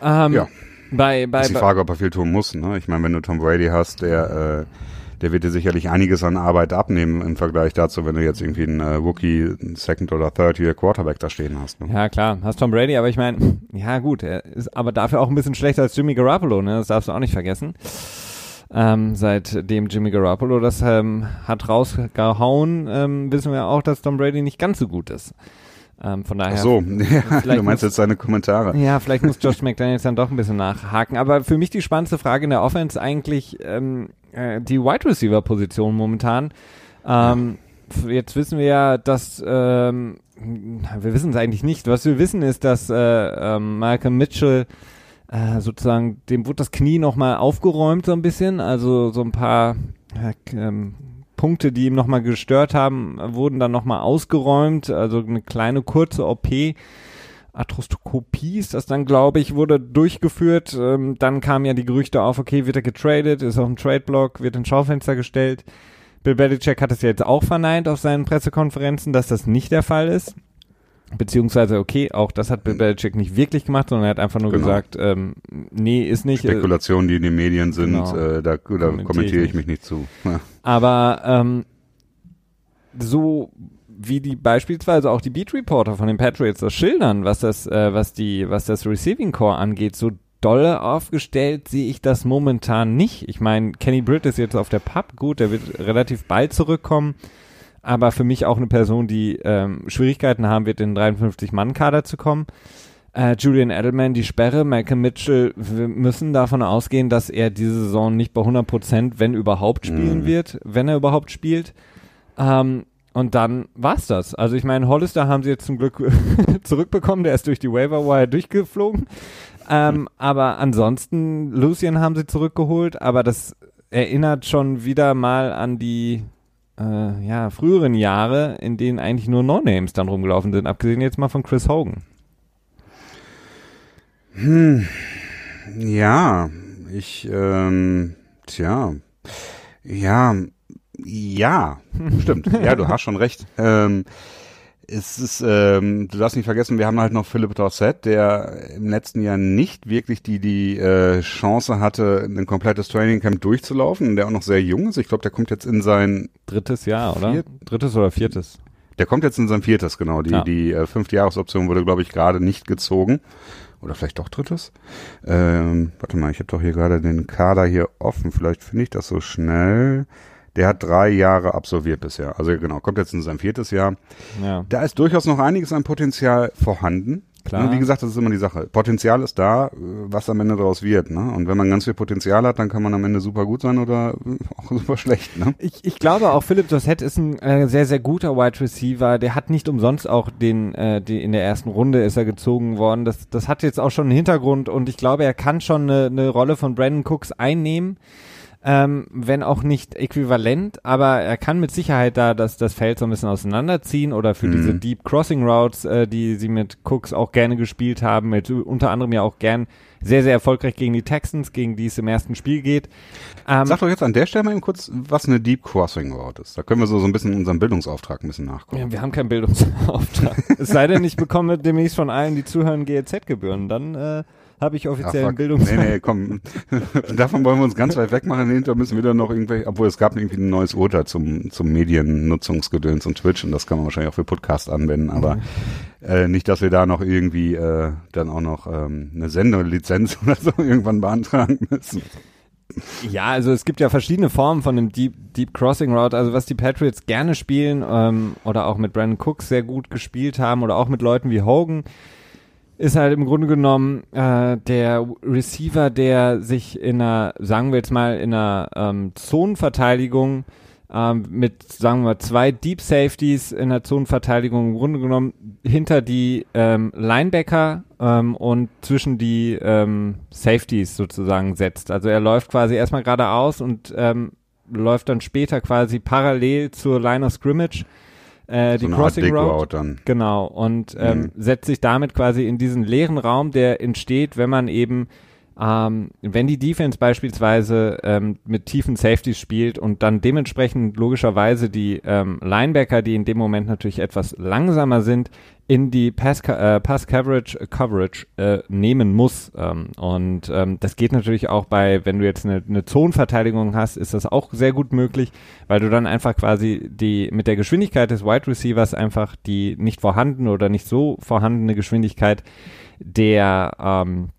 Ähm, ja. Bei, bei, ist die Frage, ob er viel tun muss. Ne? Ich meine, wenn du Tom Brady hast, der, äh, der wird dir sicherlich einiges an Arbeit abnehmen im Vergleich dazu, wenn du jetzt irgendwie einen äh, Rookie, Second oder Third Year Quarterback da stehen hast. Ne? Ja klar, hast Tom Brady, aber ich meine, ja gut, er ist aber dafür auch ein bisschen schlechter als Jimmy Garoppolo, ne? Das darfst du auch nicht vergessen. Ähm, seitdem Jimmy Garoppolo das ähm, hat rausgehauen, ähm, wissen wir auch, dass Tom Brady nicht ganz so gut ist. Ähm, von daher. Ach so, ja, du meinst jetzt seine Kommentare. Ja, vielleicht muss Josh McDaniels dann doch ein bisschen nachhaken. Aber für mich die spannendste Frage in der Offense eigentlich ähm, äh, die Wide Receiver Position momentan. Ähm, ja. Jetzt wissen wir ja, dass ähm, wir wissen es eigentlich nicht. Was wir wissen ist, dass äh, ähm, Malcolm Mitchell äh, sozusagen dem wurde das Knie nochmal aufgeräumt so ein bisschen. Also so ein paar äh, ähm, Punkte, die ihm nochmal gestört haben, wurden dann nochmal ausgeräumt. Also eine kleine kurze OP. Arthroskopie ist das dann, glaube ich, wurde durchgeführt. Ähm, dann kamen ja die Gerüchte auf, okay, wird er getradet, ist auf dem Trade-Block, wird ins Schaufenster gestellt. Bill Belichick hat es ja jetzt auch verneint auf seinen Pressekonferenzen, dass das nicht der Fall ist. Beziehungsweise, okay, auch das hat Bill hm. Belichick nicht wirklich gemacht, sondern er hat einfach nur genau. gesagt, ähm, nee, ist nicht. Äh, Spekulationen, die in den Medien sind, genau. äh, da, da kommentiere ich, ich mich nicht zu. Ja. Aber ähm, so wie die beispielsweise auch die Beat Reporter von den Patriots das schildern, was das, äh, was die, was das Receiving Core angeht, so dolle aufgestellt sehe ich das momentan nicht. Ich meine, Kenny Britt ist jetzt auf der Pub, gut, der wird relativ bald zurückkommen, aber für mich auch eine Person, die ähm, Schwierigkeiten haben wird, in den 53-Mann-Kader zu kommen. Äh, Julian Edelman, die Sperre, Malcolm Mitchell, wir müssen davon ausgehen, dass er diese Saison nicht bei 100 Prozent, wenn überhaupt, spielen mhm. wird, wenn er überhaupt spielt. Ähm, und dann war's das. Also ich meine, Hollister haben sie jetzt zum Glück zurückbekommen, der ist durch die Waiver Wire durchgeflogen. Ähm, aber ansonsten, Lucien haben sie zurückgeholt, aber das erinnert schon wieder mal an die äh, ja, früheren Jahre, in denen eigentlich nur No-Names dann rumgelaufen sind, abgesehen jetzt mal von Chris Hogan. Hm. Ja, ich, ähm, tja, ja, ja, stimmt. Ja, du hast schon recht. Ähm, es ist, ähm, du darfst nicht vergessen, wir haben halt noch Philipp Dorset, der im letzten Jahr nicht wirklich die die äh, Chance hatte, ein komplettes Trainingcamp durchzulaufen, der auch noch sehr jung ist. Ich glaube, der kommt jetzt in sein drittes Jahr, oder? Drittes oder viertes? Der kommt jetzt in sein viertes, genau. Die ja. die äh, fünfte Jahresoption wurde, glaube ich, gerade nicht gezogen. Oder vielleicht doch drittes. Ähm, warte mal, ich habe doch hier gerade den Kader hier offen. Vielleicht finde ich das so schnell. Der hat drei Jahre absolviert bisher. Also genau, kommt jetzt in sein viertes Jahr. Ja. Da ist durchaus noch einiges an Potenzial vorhanden. Klar. Wie gesagt, das ist immer die Sache. Potenzial ist da, was am Ende daraus wird. Ne? Und wenn man ganz viel Potenzial hat, dann kann man am Ende super gut sein oder auch super schlecht. Ne? Ich, ich glaube auch, Philipp Dossett ist ein äh, sehr, sehr guter Wide Receiver. Der hat nicht umsonst auch den, äh, die, in der ersten Runde ist er gezogen worden. Das, das hat jetzt auch schon einen Hintergrund und ich glaube, er kann schon eine, eine Rolle von Brandon Cooks einnehmen ähm, wenn auch nicht äquivalent, aber er kann mit Sicherheit da das, das Feld so ein bisschen auseinanderziehen oder für mhm. diese Deep Crossing Routes, äh, die sie mit Cooks auch gerne gespielt haben, mit unter anderem ja auch gern sehr, sehr erfolgreich gegen die Texans, gegen die es im ersten Spiel geht. Ähm, Sag doch jetzt an der Stelle mal eben kurz, was eine Deep Crossing Route ist. Da können wir so, so ein bisschen unseren Bildungsauftrag ein bisschen nachgucken. Ja, wir haben keinen Bildungsauftrag. es sei denn, ich bekomme demnächst von allen, die zuhören, GEZ-Gebühren. Dann äh, habe ich offiziell einen Bildungs... Nee, nee, komm. Davon wollen wir uns ganz weit weg machen. Hinter müssen wir dann noch irgendwelche, obwohl es gab irgendwie ein neues Urteil zum, zum Mediennutzungsgedöns und Twitch und das kann man wahrscheinlich auch für Podcast anwenden, aber mhm. äh, nicht, dass wir da noch irgendwie äh, dann auch noch ähm, eine Sendelizenz oder so irgendwann beantragen müssen. Ja, also es gibt ja verschiedene Formen von dem Deep, Deep Crossing Route. Also was die Patriots gerne spielen ähm, oder auch mit Brandon Cooks sehr gut gespielt haben oder auch mit Leuten wie Hogan, ist halt im Grunde genommen äh, der Receiver, der sich in einer, sagen wir jetzt mal, in einer ähm, Zonenverteidigung ähm, mit, sagen wir, zwei Deep Safeties in der Zonenverteidigung im Grunde genommen hinter die ähm, Linebacker ähm, und zwischen die ähm, Safeties sozusagen setzt. Also er läuft quasi erstmal geradeaus und ähm, läuft dann später quasi parallel zur Line of Scrimmage äh, so die Crossing Road. Route dann. Genau. Und ähm, mhm. setzt sich damit quasi in diesen leeren Raum, der entsteht, wenn man eben ähm, wenn die Defense beispielsweise ähm, mit tiefen Safeties spielt und dann dementsprechend logischerweise die ähm, Linebacker, die in dem Moment natürlich etwas langsamer sind, in die Pass, äh, Pass Coverage, Coverage äh, nehmen muss. Ähm, und ähm, das geht natürlich auch bei, wenn du jetzt eine, eine Zonenverteidigung hast, ist das auch sehr gut möglich, weil du dann einfach quasi die mit der Geschwindigkeit des Wide Receivers einfach die nicht vorhandene oder nicht so vorhandene Geschwindigkeit der ähm,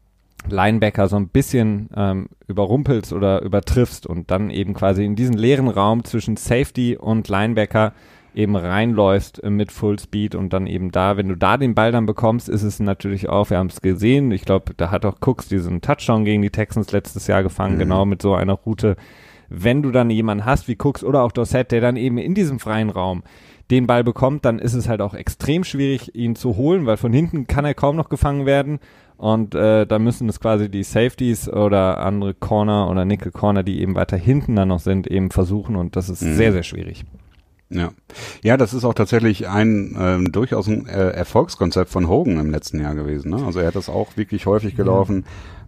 Linebacker so ein bisschen ähm, überrumpelst oder übertriffst und dann eben quasi in diesen leeren Raum zwischen Safety und Linebacker eben reinläufst äh, mit Full Speed und dann eben da, wenn du da den Ball dann bekommst, ist es natürlich auch, wir haben es gesehen, ich glaube, da hat auch Cooks diesen Touchdown gegen die Texans letztes Jahr gefangen, mhm. genau mit so einer Route. Wenn du dann jemanden hast wie Cooks oder auch Dorset, der dann eben in diesem freien Raum den Ball bekommt, dann ist es halt auch extrem schwierig, ihn zu holen, weil von hinten kann er kaum noch gefangen werden. Und äh, da müssen es quasi die Safeties oder andere Corner oder Nickel Corner, die eben weiter hinten dann noch sind, eben versuchen. Und das ist mhm. sehr, sehr schwierig. Ja, ja, das ist auch tatsächlich ein ähm, durchaus ein äh, Erfolgskonzept von Hogan im letzten Jahr gewesen. Ne? Also er hat das auch wirklich häufig gelaufen.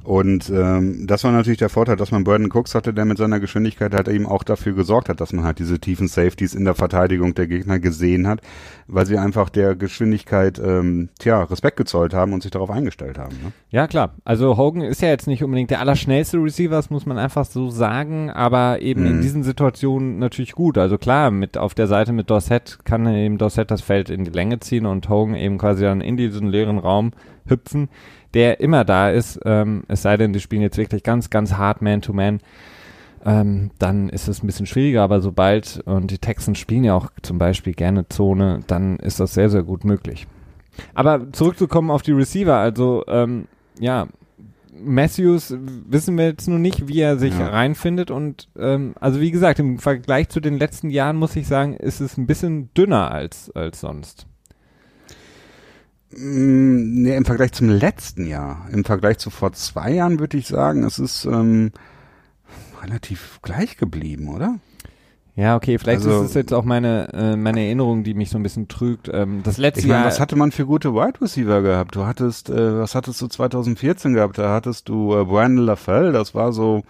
Und ähm, das war natürlich der Vorteil, dass man Burden Cooks hatte, der mit seiner Geschwindigkeit halt eben auch dafür gesorgt hat, dass man halt diese tiefen Safeties in der Verteidigung der Gegner gesehen hat, weil sie einfach der Geschwindigkeit ähm, tja, Respekt gezollt haben und sich darauf eingestellt haben. Ne? Ja, klar. Also Hogan ist ja jetzt nicht unbedingt der allerschnellste Receiver, das muss man einfach so sagen, aber eben mhm. in diesen Situationen natürlich gut. Also klar, mit auf der Seite mit Dorset kann eben Dorset das Feld in die Länge ziehen und Hogan eben quasi dann in diesen leeren Raum hüpfen der immer da ist, ähm, es sei denn, die spielen jetzt wirklich ganz, ganz hart Man-to-Man, ähm, dann ist es ein bisschen schwieriger, aber sobald, und die Texans spielen ja auch zum Beispiel gerne Zone, dann ist das sehr, sehr gut möglich. Aber zurückzukommen auf die Receiver, also ähm, ja, Matthews wissen wir jetzt nur nicht, wie er sich ja. reinfindet und ähm, also wie gesagt, im Vergleich zu den letzten Jahren muss ich sagen, ist es ein bisschen dünner als, als sonst. Mm, nee, im Vergleich zum letzten Jahr, im Vergleich zu vor zwei Jahren würde ich sagen, es ist ähm, relativ gleich geblieben, oder? Ja, okay, vielleicht also, ist es jetzt auch meine, äh, meine Erinnerung, die mich so ein bisschen trügt. Ähm, das letzte ich mein, Jahr. Was hatte man für gute Wide Receiver gehabt? Du hattest, äh, was hattest du 2014 gehabt? Da hattest du äh, Brandon LaFell, das war so,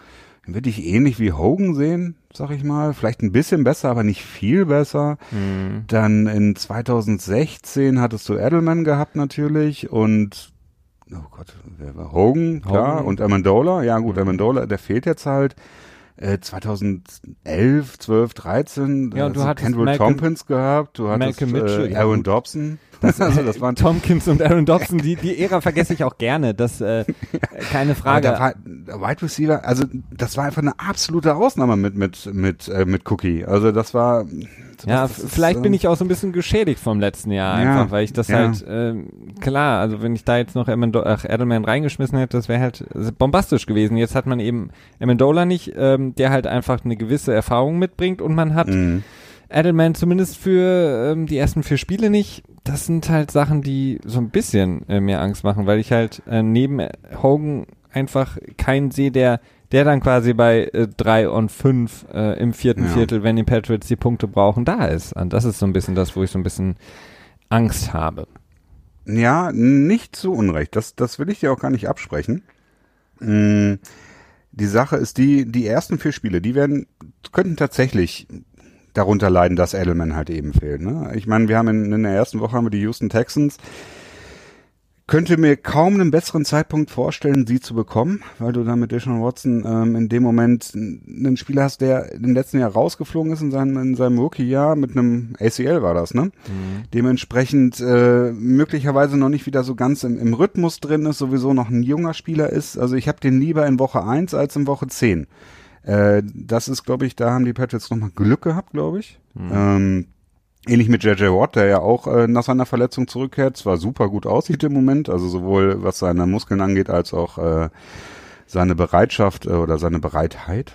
würde ich ähnlich wie Hogan sehen, sag ich mal. Vielleicht ein bisschen besser, aber nicht viel besser. Mhm. Dann in 2016 hattest du Edelman gehabt natürlich und oh Gott, wer war Hogan, klar, Hogan. und Amendola. Ja gut, mhm. Amendola, der fehlt jetzt halt. Äh, 2011, 12, 13, ja, du hattest Kendall Malcolm, Tompkins gehabt, du hattest Mitchell, äh, Aaron ja, Dobson. Das, also, das waren Tompkins und Aaron Dobson, die, die Ära vergesse ich auch gerne, das äh, keine Frage. Aber da war Wide Receiver, also das war einfach eine absolute Ausnahme mit mit mit äh, mit Cookie. Also das war ja, das vielleicht ist, bin ich auch so ein bisschen geschädigt vom letzten Jahr einfach, ja, weil ich das ja. halt, äh, klar, also wenn ich da jetzt noch ach, Edelman reingeschmissen hätte, das wäre halt bombastisch gewesen. Jetzt hat man eben Amendola nicht, ähm, der halt einfach eine gewisse Erfahrung mitbringt und man hat mhm. Edelman zumindest für ähm, die ersten vier Spiele nicht. Das sind halt Sachen, die so ein bisschen äh, mehr Angst machen, weil ich halt äh, neben Hogan einfach keinen sehe, der der dann quasi bei äh, drei und fünf äh, im vierten ja. Viertel, wenn die Patriots die Punkte brauchen, da ist. Und das ist so ein bisschen das, wo ich so ein bisschen Angst habe. Ja, nicht zu Unrecht. Das, das will ich dir auch gar nicht absprechen. Mhm. Die Sache ist die, die ersten vier Spiele, die werden, könnten tatsächlich darunter leiden, dass Edelman halt eben fehlt. Ne? Ich meine, wir haben in, in der ersten Woche haben wir die Houston Texans, könnte mir kaum einen besseren Zeitpunkt vorstellen, sie zu bekommen, weil du dann mit Deshaun Watson ähm, in dem Moment einen Spieler hast, der im letzten Jahr rausgeflogen ist in seinem, in seinem Rookie-Jahr mit einem ACL war das, ne? Mhm. Dementsprechend äh, möglicherweise noch nicht wieder so ganz im, im Rhythmus drin ist, sowieso noch ein junger Spieler ist. Also ich habe den lieber in Woche eins als in Woche zehn. Äh, das ist, glaube ich, da haben die Patriots nochmal Glück gehabt, glaube ich. Mhm. Ähm, Ähnlich mit JJ Watt, der ja auch äh, nach seiner Verletzung zurückkehrt, zwar super gut aussieht im Moment, also sowohl was seine Muskeln angeht, als auch äh, seine Bereitschaft äh, oder seine Bereitheit.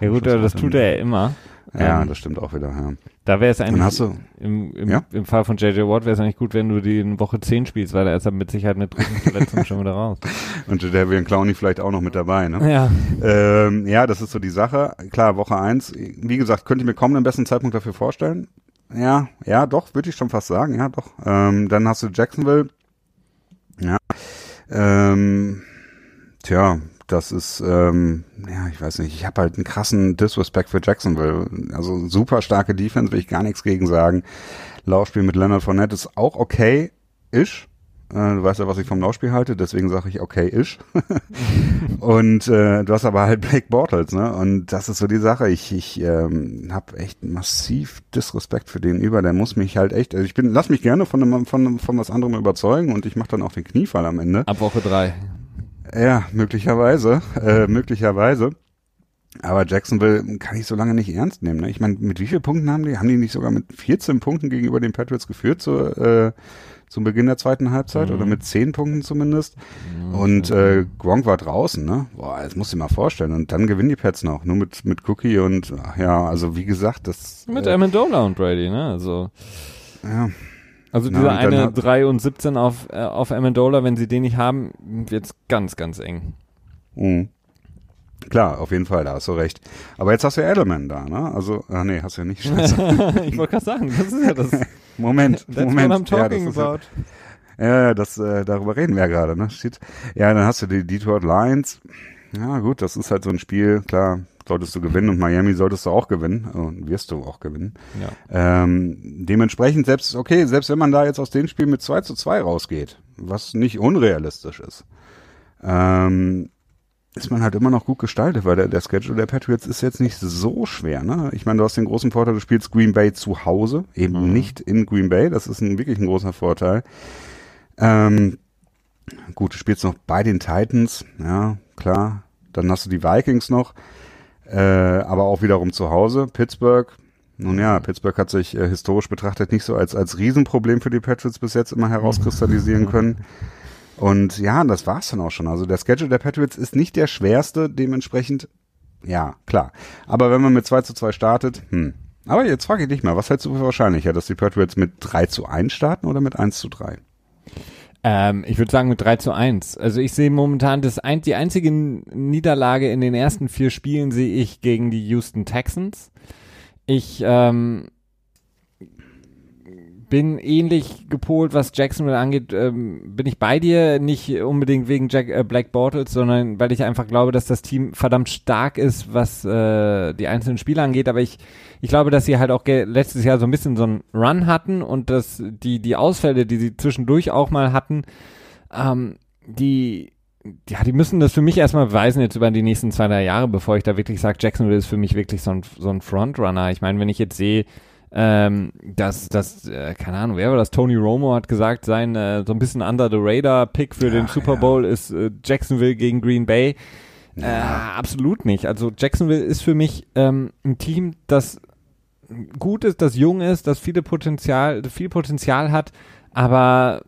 Ja gut, das, das tut er ja immer. Ja, ähm, das stimmt auch wieder, ja. Da wäre es eigentlich, hast du, im, im, ja? im Fall von JJ Watt wäre es eigentlich gut, wenn du die in Woche 10 spielst, weil er ist dann mit Sicherheit mit Verletzung schon wieder raus. Und der wäre Clowny vielleicht auch noch mit dabei, ne? Ja. Ähm, ja, das ist so die Sache. Klar, Woche 1, wie gesagt, könnte ich mir kaum einen besseren Zeitpunkt dafür vorstellen. Ja, ja, doch, würde ich schon fast sagen, ja, doch. Ähm, dann hast du Jacksonville. Ja. Ähm, tja, das ist, ähm, ja, ich weiß nicht, ich habe halt einen krassen Disrespect für Jacksonville. Also super starke Defense, will ich gar nichts gegen sagen. Laufspiel mit Leonard Fournette ist auch okay, ist. Äh, du weißt ja, was ich vom Laufspiel halte, deswegen sage ich okay ish. und äh, du hast aber halt Blake Bortles, ne? Und das ist so die Sache. Ich, ich ähm, habe echt massiv Disrespekt für den über. Der muss mich halt echt. Also ich bin, lass mich gerne von einem, von, von was anderem überzeugen und ich mache dann auch den Kniefall am Ende. Ab Woche drei. Ja, möglicherweise, äh, möglicherweise. Aber Jacksonville kann ich so lange nicht ernst nehmen. Ne? Ich meine, mit wie vielen Punkten haben die? Haben die nicht sogar mit 14 Punkten gegenüber den Patriots geführt zur äh, zum Beginn der zweiten Halbzeit mhm. oder mit zehn Punkten zumindest. Mhm. Und äh, Gronk war draußen, ne? Boah, das musst du dir mal vorstellen. Und dann gewinnen die Pets noch, nur mit, mit Cookie und ach ja, also wie gesagt, das. Mit äh, Amendola und Brady, ne? Also. Ja. Also dieser Na, eine 3 und 17 auf, äh, auf Amendola, wenn sie den nicht haben, wird's ganz, ganz eng. Mhm. Klar, auf jeden Fall, da hast du recht. Aber jetzt hast du Edelman da, ne? Also, ach nee, hast du ja nicht. ich wollte gerade sagen, das ist ja das. Moment, That's Moment. What I'm talking ja, about. Ja, das, äh, darüber reden wir ja gerade, ne? Shit. Ja, dann hast du die Detroit Lions. Ja, gut, das ist halt so ein Spiel, klar, solltest du gewinnen und Miami solltest du auch gewinnen und wirst du auch gewinnen. Ja. Ähm, dementsprechend selbst, okay, selbst wenn man da jetzt aus dem Spiel mit 2 zu 2 rausgeht, was nicht unrealistisch ist, ähm, ist man halt immer noch gut gestaltet, weil der, der Schedule der Patriots ist jetzt nicht so schwer. Ne? Ich meine, du hast den großen Vorteil, du spielst Green Bay zu Hause, eben mhm. nicht in Green Bay. Das ist ein, wirklich ein großer Vorteil. Ähm, gut, du spielst noch bei den Titans, ja, klar. Dann hast du die Vikings noch, äh, aber auch wiederum zu Hause. Pittsburgh, nun ja, Pittsburgh hat sich äh, historisch betrachtet nicht so als, als Riesenproblem für die Patriots bis jetzt immer herauskristallisieren können. Und ja, das war's dann auch schon. Also der Schedule der Patriots ist nicht der schwerste, dementsprechend, ja, klar. Aber wenn man mit 2 zu 2 startet, hm. Aber jetzt frage ich dich mal, was hältst du für wahrscheinlicher, dass die Patriots mit 3 zu 1 starten oder mit 1 zu 3? Ähm, ich würde sagen mit 3 zu 1. Also ich sehe momentan das ein, die einzige Niederlage in den ersten vier Spielen sehe ich gegen die Houston Texans. Ich ähm, bin ähnlich gepolt, was Jacksonville angeht. Ähm, bin ich bei dir, nicht unbedingt wegen Jack, äh, Black Bortles, sondern weil ich einfach glaube, dass das Team verdammt stark ist, was äh, die einzelnen Spiele angeht. Aber ich, ich glaube, dass sie halt auch letztes Jahr so ein bisschen so einen Run hatten und dass die, die Ausfälle, die sie zwischendurch auch mal hatten, ähm, die ja, die müssen das für mich erstmal beweisen jetzt über die nächsten zwei, drei Jahre, bevor ich da wirklich sage, Jacksonville ist für mich wirklich so ein, so ein Frontrunner. Ich meine, wenn ich jetzt sehe, ähm, dass, dass äh, keine Ahnung, wer war das? Tony Romo hat gesagt, sein äh, so ein bisschen under the radar Pick für ja, den Super Bowl ja. ist äh, Jacksonville gegen Green Bay. Ja. Äh, absolut nicht. Also Jacksonville ist für mich ähm, ein Team, das gut ist, das jung ist, das viele Potenzial, viel Potenzial hat, aber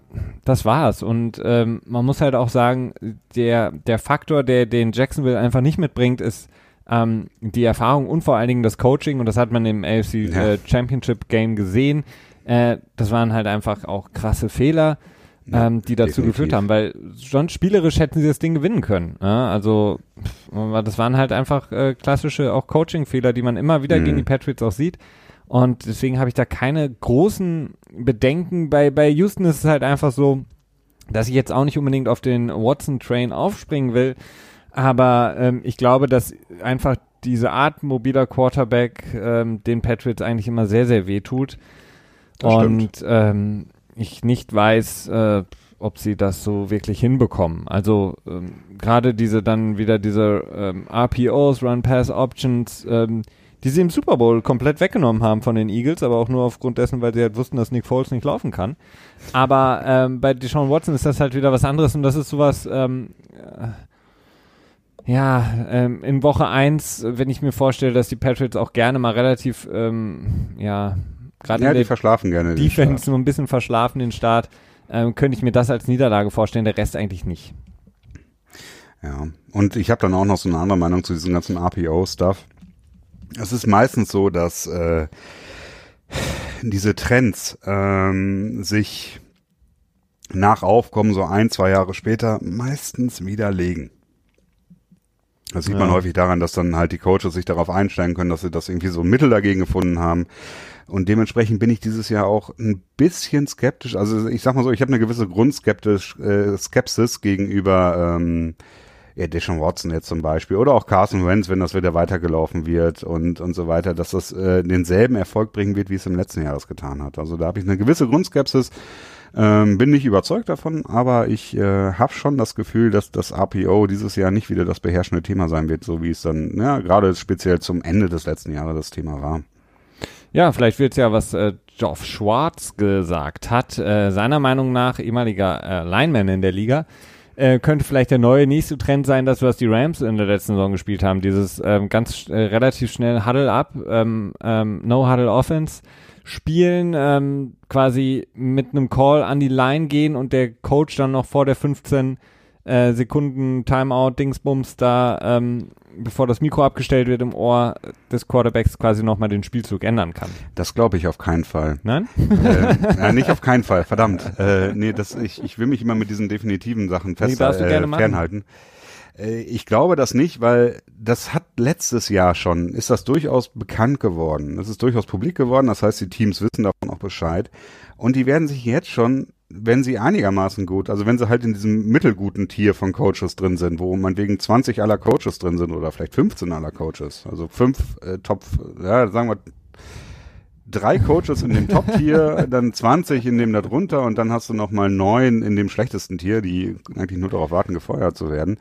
das war's. Und ähm, man muss halt auch sagen, der, der Faktor, der den Jacksonville einfach nicht mitbringt, ist ähm, die Erfahrung und vor allen Dingen das Coaching, und das hat man im AFC ja. äh, Championship Game gesehen, äh, das waren halt einfach auch krasse Fehler, ja, ähm, die dazu definitiv. geführt haben, weil schon spielerisch hätten sie das Ding gewinnen können. Ja? Also das waren halt einfach äh, klassische auch Coaching-Fehler, die man immer wieder mhm. gegen die Patriots auch sieht. Und deswegen habe ich da keine großen Bedenken. Bei, bei Houston ist es halt einfach so, dass ich jetzt auch nicht unbedingt auf den Watson-Train aufspringen will, aber ähm, ich glaube, dass einfach diese Art mobiler Quarterback ähm, den Patriots eigentlich immer sehr, sehr weh tut. Das und ähm, ich nicht weiß, äh, ob sie das so wirklich hinbekommen. Also ähm, gerade diese dann wieder diese ähm, RPOs, Run Pass Options, ähm, die sie im Super Bowl komplett weggenommen haben von den Eagles, aber auch nur aufgrund dessen, weil sie halt wussten, dass Nick Foles nicht laufen kann. Aber ähm, bei Deshaun Watson ist das halt wieder was anderes und das ist sowas, ähm, äh, ja, ähm, in Woche 1, wenn ich mir vorstelle, dass die Patriots auch gerne mal relativ, ähm, ja, gerade ja, die verschlafen gerne Defense nur ein bisschen verschlafen den Start, ähm, könnte ich mir das als Niederlage vorstellen, der Rest eigentlich nicht. Ja, und ich habe dann auch noch so eine andere Meinung zu diesem ganzen RPO-Stuff. Es ist meistens so, dass äh, diese Trends ähm, sich nach Aufkommen so ein, zwei Jahre später meistens widerlegen. Das sieht ja. man häufig daran, dass dann halt die Coaches sich darauf einstellen können, dass sie das irgendwie so ein Mittel dagegen gefunden haben. Und dementsprechend bin ich dieses Jahr auch ein bisschen skeptisch. Also ich sag mal so, ich habe eine gewisse Grundskeptisch, äh, Skepsis gegenüber ähm, ja, Deshaun Watson jetzt zum Beispiel oder auch Carson Wentz, wenn das wieder weitergelaufen wird und und so weiter, dass das äh, denselben Erfolg bringen wird, wie es im letzten Jahr das getan hat. Also da habe ich eine gewisse Grundskepsis. Ähm, bin nicht überzeugt davon, aber ich äh, habe schon das Gefühl, dass das RPO dieses Jahr nicht wieder das beherrschende Thema sein wird, so wie es dann, ja, gerade speziell zum Ende des letzten Jahres das Thema war. Ja, vielleicht wird es ja, was äh, Geoff Schwartz gesagt hat, äh, seiner Meinung nach ehemaliger äh, Lineman in der Liga, äh, könnte vielleicht der neue nächste Trend sein, dass was die Rams in der letzten Saison gespielt haben, dieses ähm, ganz äh, relativ schnell Huddle Up, ähm, ähm, No Huddle Offense spielen, ähm, quasi mit einem Call an die Line gehen und der Coach dann noch vor der 15 äh, Sekunden Timeout Dingsbums da, ähm, bevor das Mikro abgestellt wird im Ohr des Quarterbacks quasi nochmal den Spielzug ändern kann. Das glaube ich auf keinen Fall. Nein? Äh, ja, nicht auf keinen Fall, verdammt. Äh, nee, das, ich, ich will mich immer mit diesen definitiven Sachen fest, nee, äh, fernhalten. Äh, ich glaube das nicht, weil das hat letztes Jahr schon, ist das durchaus bekannt geworden. Das ist durchaus publik geworden, das heißt, die Teams wissen davon auch Bescheid. Und die werden sich jetzt schon, wenn sie einigermaßen gut, also wenn sie halt in diesem mittelguten Tier von Coaches drin sind, wo man wegen 20 aller Coaches drin sind oder vielleicht 15 aller Coaches, also fünf äh, Top, ja, sagen wir drei Coaches in dem Top-Tier, dann 20 in dem darunter und dann hast du noch mal neun in dem schlechtesten Tier, die eigentlich nur darauf warten, gefeuert zu werden.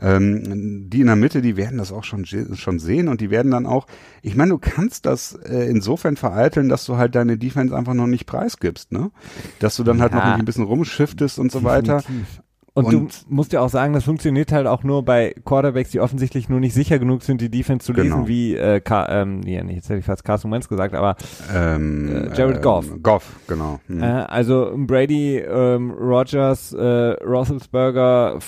Ähm, die in der Mitte, die werden das auch schon, schon sehen und die werden dann auch, ich meine, du kannst das äh, insofern vereiteln, dass du halt deine Defense einfach noch nicht preisgibst, ne? Dass du dann halt noch ein bisschen rumschiftest und so weiter. Und, und, du musst ja auch sagen, das funktioniert halt auch nur bei Quarterbacks, die offensichtlich nur nicht sicher genug sind, die Defense zu lesen, genau. wie äh, Ka ähm, nee, jetzt hätte ich fast Carson Wentz gesagt, aber ähm, äh, Jared Goff. Ähm, Goff, genau. Mhm. Äh, also Brady, ähm, Rogers, äh, Roethlisberger,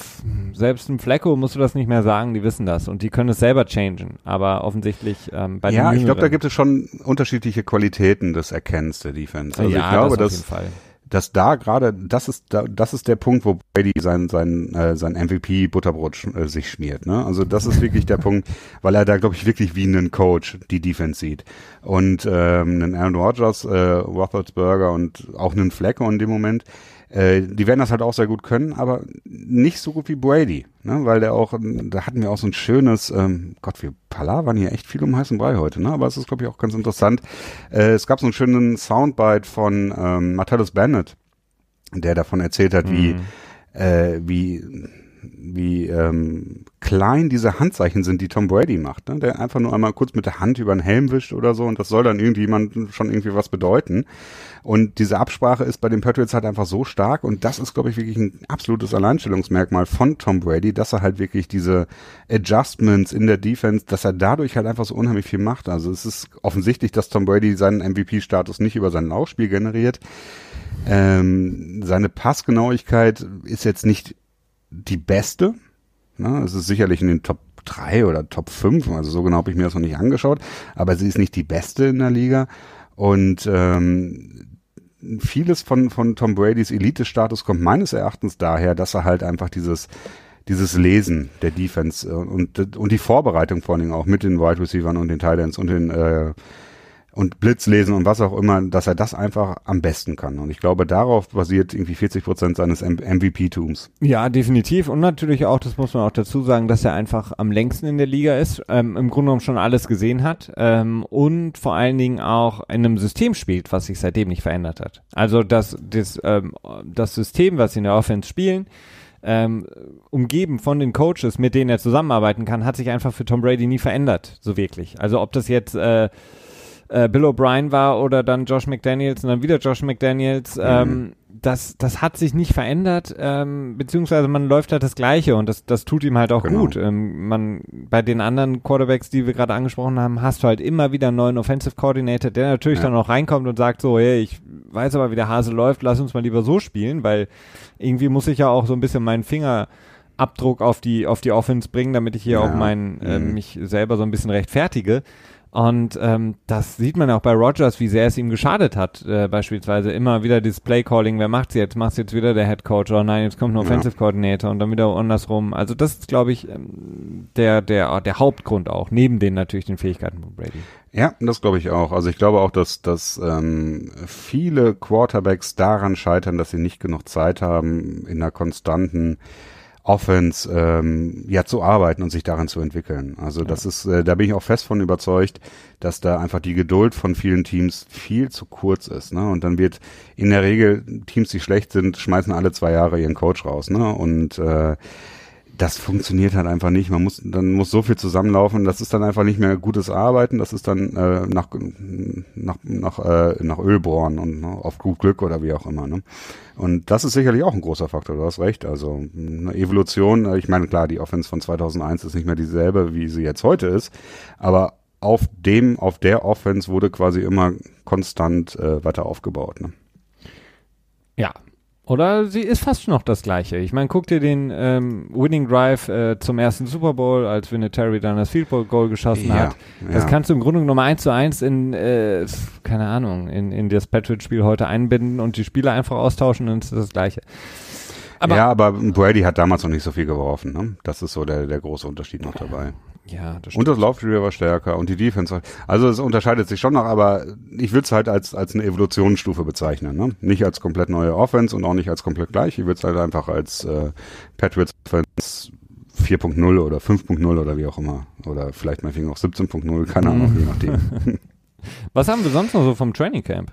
selbst ein Flecko musst du das nicht mehr sagen, die wissen das und die können es selber changen, aber offensichtlich ähm, bei Ja, ich glaube, da gibt es schon unterschiedliche Qualitäten des Erkennens der Defense. Also ja, ich glaube, das auf jeden Fall dass da gerade, das ist da, das ist der Punkt, wo Brady sein sein äh, sein MVP Butterbrot äh, sich schmiert. Ne? Also das ist wirklich der Punkt, weil er da glaube ich wirklich wie einen Coach die Defense sieht und ähm, einen Aaron Rodgers, äh, Roethlisberger und auch einen Flecko in dem Moment äh, die werden das halt auch sehr gut können, aber nicht so gut wie Brady, ne? weil der auch, da hatten wir auch so ein schönes, ähm, Gott, wir palavern hier echt viel um heißen Brei heute, ne? aber es ist, glaube ich, auch ganz interessant. Äh, es gab so einen schönen Soundbite von ähm, Martellus Bennett, der davon erzählt hat, mhm. wie, äh, wie wie ähm, klein diese Handzeichen sind, die Tom Brady macht. Ne? Der einfach nur einmal kurz mit der Hand über den Helm wischt oder so und das soll dann irgendjemand schon irgendwie was bedeuten. Und diese Absprache ist bei den Patriots halt einfach so stark und das ist, glaube ich, wirklich ein absolutes Alleinstellungsmerkmal von Tom Brady, dass er halt wirklich diese Adjustments in der Defense, dass er dadurch halt einfach so unheimlich viel macht. Also es ist offensichtlich, dass Tom Brady seinen MVP-Status nicht über sein Laufspiel generiert. Ähm, seine Passgenauigkeit ist jetzt nicht die beste. Ne? Es ist sicherlich in den Top 3 oder Top 5, also so genau habe ich mir das noch nicht angeschaut, aber sie ist nicht die beste in der Liga. Und ähm, vieles von, von Tom Bradys Elite-Status kommt meines Erachtens daher, dass er halt einfach dieses dieses Lesen der Defense und, und die Vorbereitung vor allen Dingen auch mit den Wide Receivers und den Titans und den äh, und Blitz lesen und was auch immer, dass er das einfach am besten kann. Und ich glaube, darauf basiert irgendwie 40 Prozent seines MVP-Tums. Ja, definitiv. Und natürlich auch, das muss man auch dazu sagen, dass er einfach am längsten in der Liga ist, ähm, im Grunde genommen schon alles gesehen hat ähm, und vor allen Dingen auch in einem System spielt, was sich seitdem nicht verändert hat. Also das, das, ähm, das System, was sie in der Offense spielen, ähm, umgeben von den Coaches, mit denen er zusammenarbeiten kann, hat sich einfach für Tom Brady nie verändert, so wirklich. Also ob das jetzt äh, äh, Bill O'Brien war oder dann Josh McDaniels und dann wieder Josh McDaniels. Mhm. Ähm, das, das hat sich nicht verändert, ähm, beziehungsweise man läuft halt das Gleiche und das, das tut ihm halt auch genau. gut. Ähm, man, bei den anderen Quarterbacks, die wir gerade angesprochen haben, hast du halt immer wieder einen neuen Offensive Coordinator, der natürlich ja. dann auch reinkommt und sagt so, hey, ich weiß aber, wie der Hase läuft, lass uns mal lieber so spielen, weil irgendwie muss ich ja auch so ein bisschen meinen Finger Abdruck auf die auf die Offense bringen, damit ich hier ja. auch mein äh, mhm. mich selber so ein bisschen rechtfertige. Und ähm, das sieht man auch bei Rogers, wie sehr es ihm geschadet hat. Äh, beispielsweise immer wieder dieses Play-Calling, wer macht's jetzt? Macht's jetzt wieder der Head Coach? Oh nein, jetzt kommt ein Offensive Coordinator und dann wieder andersrum. Also das ist, glaube ich, ähm, der, der, der Hauptgrund auch, neben den natürlich den Fähigkeiten von Brady. Ja, das glaube ich auch. Also ich glaube auch, dass, dass ähm, viele Quarterbacks daran scheitern, dass sie nicht genug Zeit haben, in einer konstanten Offense ähm, ja zu arbeiten und sich daran zu entwickeln. Also ja. das ist, äh, da bin ich auch fest von überzeugt, dass da einfach die Geduld von vielen Teams viel zu kurz ist. Ne? Und dann wird in der Regel Teams, die schlecht sind, schmeißen alle zwei Jahre ihren Coach raus. Ne? Und äh, das funktioniert halt einfach nicht. Man muss, dann muss so viel zusammenlaufen. Das ist dann einfach nicht mehr gutes Arbeiten. Das ist dann äh, nach nach nach, äh, nach Öl bohren und ne, auf gut Glück oder wie auch immer. Ne? Und das ist sicherlich auch ein großer Faktor. Du hast recht. Also eine Evolution. Äh, ich meine klar, die Offense von 2001 ist nicht mehr dieselbe, wie sie jetzt heute ist. Aber auf dem, auf der Offense wurde quasi immer konstant äh, weiter aufgebaut. Ne? Ja, oder sie ist fast noch das gleiche. Ich meine, guck dir den ähm, Winning Drive äh, zum ersten Super Bowl, als Vinatieri dann das Field Goal geschossen ja, hat. Das ja. kannst du im Grunde genommen eins zu eins in, äh, keine Ahnung, in, in das Patriot-Spiel heute einbinden und die Spieler einfach austauschen und es ist das gleiche. Aber ja, aber Brady hat damals noch nicht so viel geworfen. Ne? Das ist so der, der große Unterschied noch dabei. Ja, das. Und das Laufspiel war stärker und die Defense. Also es unterscheidet sich schon noch, aber ich würde es halt als, als eine Evolutionsstufe bezeichnen. Ne? Nicht als komplett neue Offense und auch nicht als komplett gleich. Ich würde es halt einfach als äh, Patriots Offense 4.0 oder 5.0 oder wie auch immer. Oder vielleicht meinetwegen auch 17.0, keine Ahnung, je nachdem. Was haben wir sonst noch so vom Training Camp?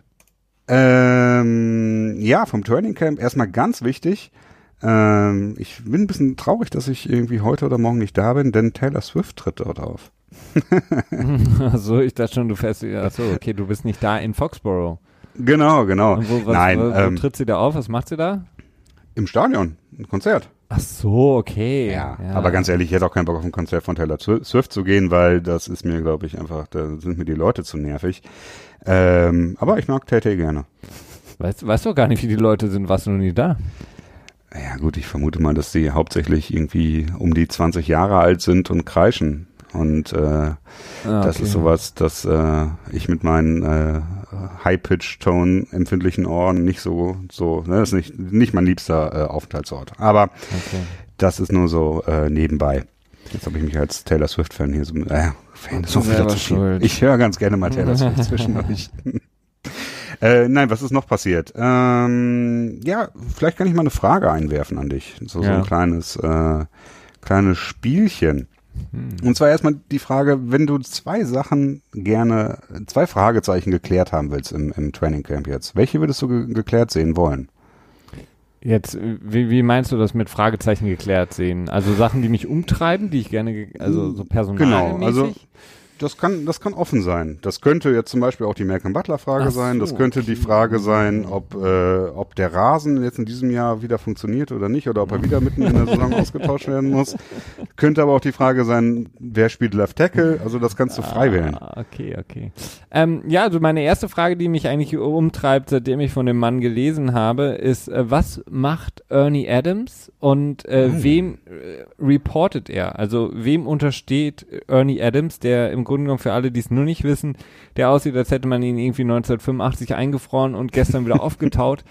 Ähm, ja, vom Training Camp erstmal ganz wichtig. Ähm, ich bin ein bisschen traurig, dass ich irgendwie heute oder morgen nicht da bin, denn Taylor Swift tritt dort auf. Achso, ich dachte schon, du fährst, achso, okay, du bist nicht da in Foxborough. Genau, genau. Wo, was, Nein, wo, wo ähm, tritt sie da auf? Was macht sie da? Im Stadion, ein Konzert. Ach so, okay. Ja, ja, aber ganz ehrlich, ich hätte auch keinen Bock auf ein Konzert von Taylor Swift zu gehen, weil das ist mir, glaube ich, einfach, da sind mir die Leute zu nervig. Ähm, aber ich mag Tay gerne. Weißt, weißt du gar nicht, wie die Leute sind, warst du noch nie da? Ja gut, ich vermute mal, dass sie hauptsächlich irgendwie um die 20 Jahre alt sind und kreischen. Und äh, ah, okay. das ist sowas, dass äh, ich mit meinen äh, High-Pitch-Tone empfindlichen Ohren nicht so, so, ne, das ist nicht, nicht mein liebster äh, Aufenthaltsort. Aber okay. das ist nur so äh, nebenbei. Jetzt habe ich mich als Taylor Swift-Fan hier so, äh, Fan zu viel. Ich höre ganz gerne mal Taylor Swift zwischendurch. Äh, nein, was ist noch passiert? Ähm, ja, vielleicht kann ich mal eine Frage einwerfen an dich. So, ja. so ein kleines, äh, kleines Spielchen. Hm. Und zwar erstmal die Frage, wenn du zwei Sachen gerne, zwei Fragezeichen geklärt haben willst im, im Training Camp jetzt, welche würdest du ge geklärt sehen wollen? Jetzt, wie, wie meinst du das mit Fragezeichen geklärt sehen? Also Sachen, die mich umtreiben, die ich gerne, also so personalmäßig? Genau, also das kann, das kann offen sein. Das könnte jetzt zum Beispiel auch die Malcolm Butler-Frage so, sein. Das könnte okay. die Frage sein, ob, äh, ob der Rasen jetzt in diesem Jahr wieder funktioniert oder nicht, oder ob er wieder mitten in der Saison ausgetauscht werden muss. Könnte aber auch die Frage sein, wer spielt Left Tackle? Also das kannst du frei ah, wählen. Okay, okay. Ähm, ja, also meine erste Frage, die mich eigentlich umtreibt, seitdem ich von dem Mann gelesen habe, ist, äh, was macht Ernie Adams und äh, oh. wem äh, reportet er? Also wem untersteht Ernie Adams, der im Grunde genommen für alle, die es nur nicht wissen, der aussieht, als hätte man ihn irgendwie 1985 eingefroren und gestern wieder aufgetaut,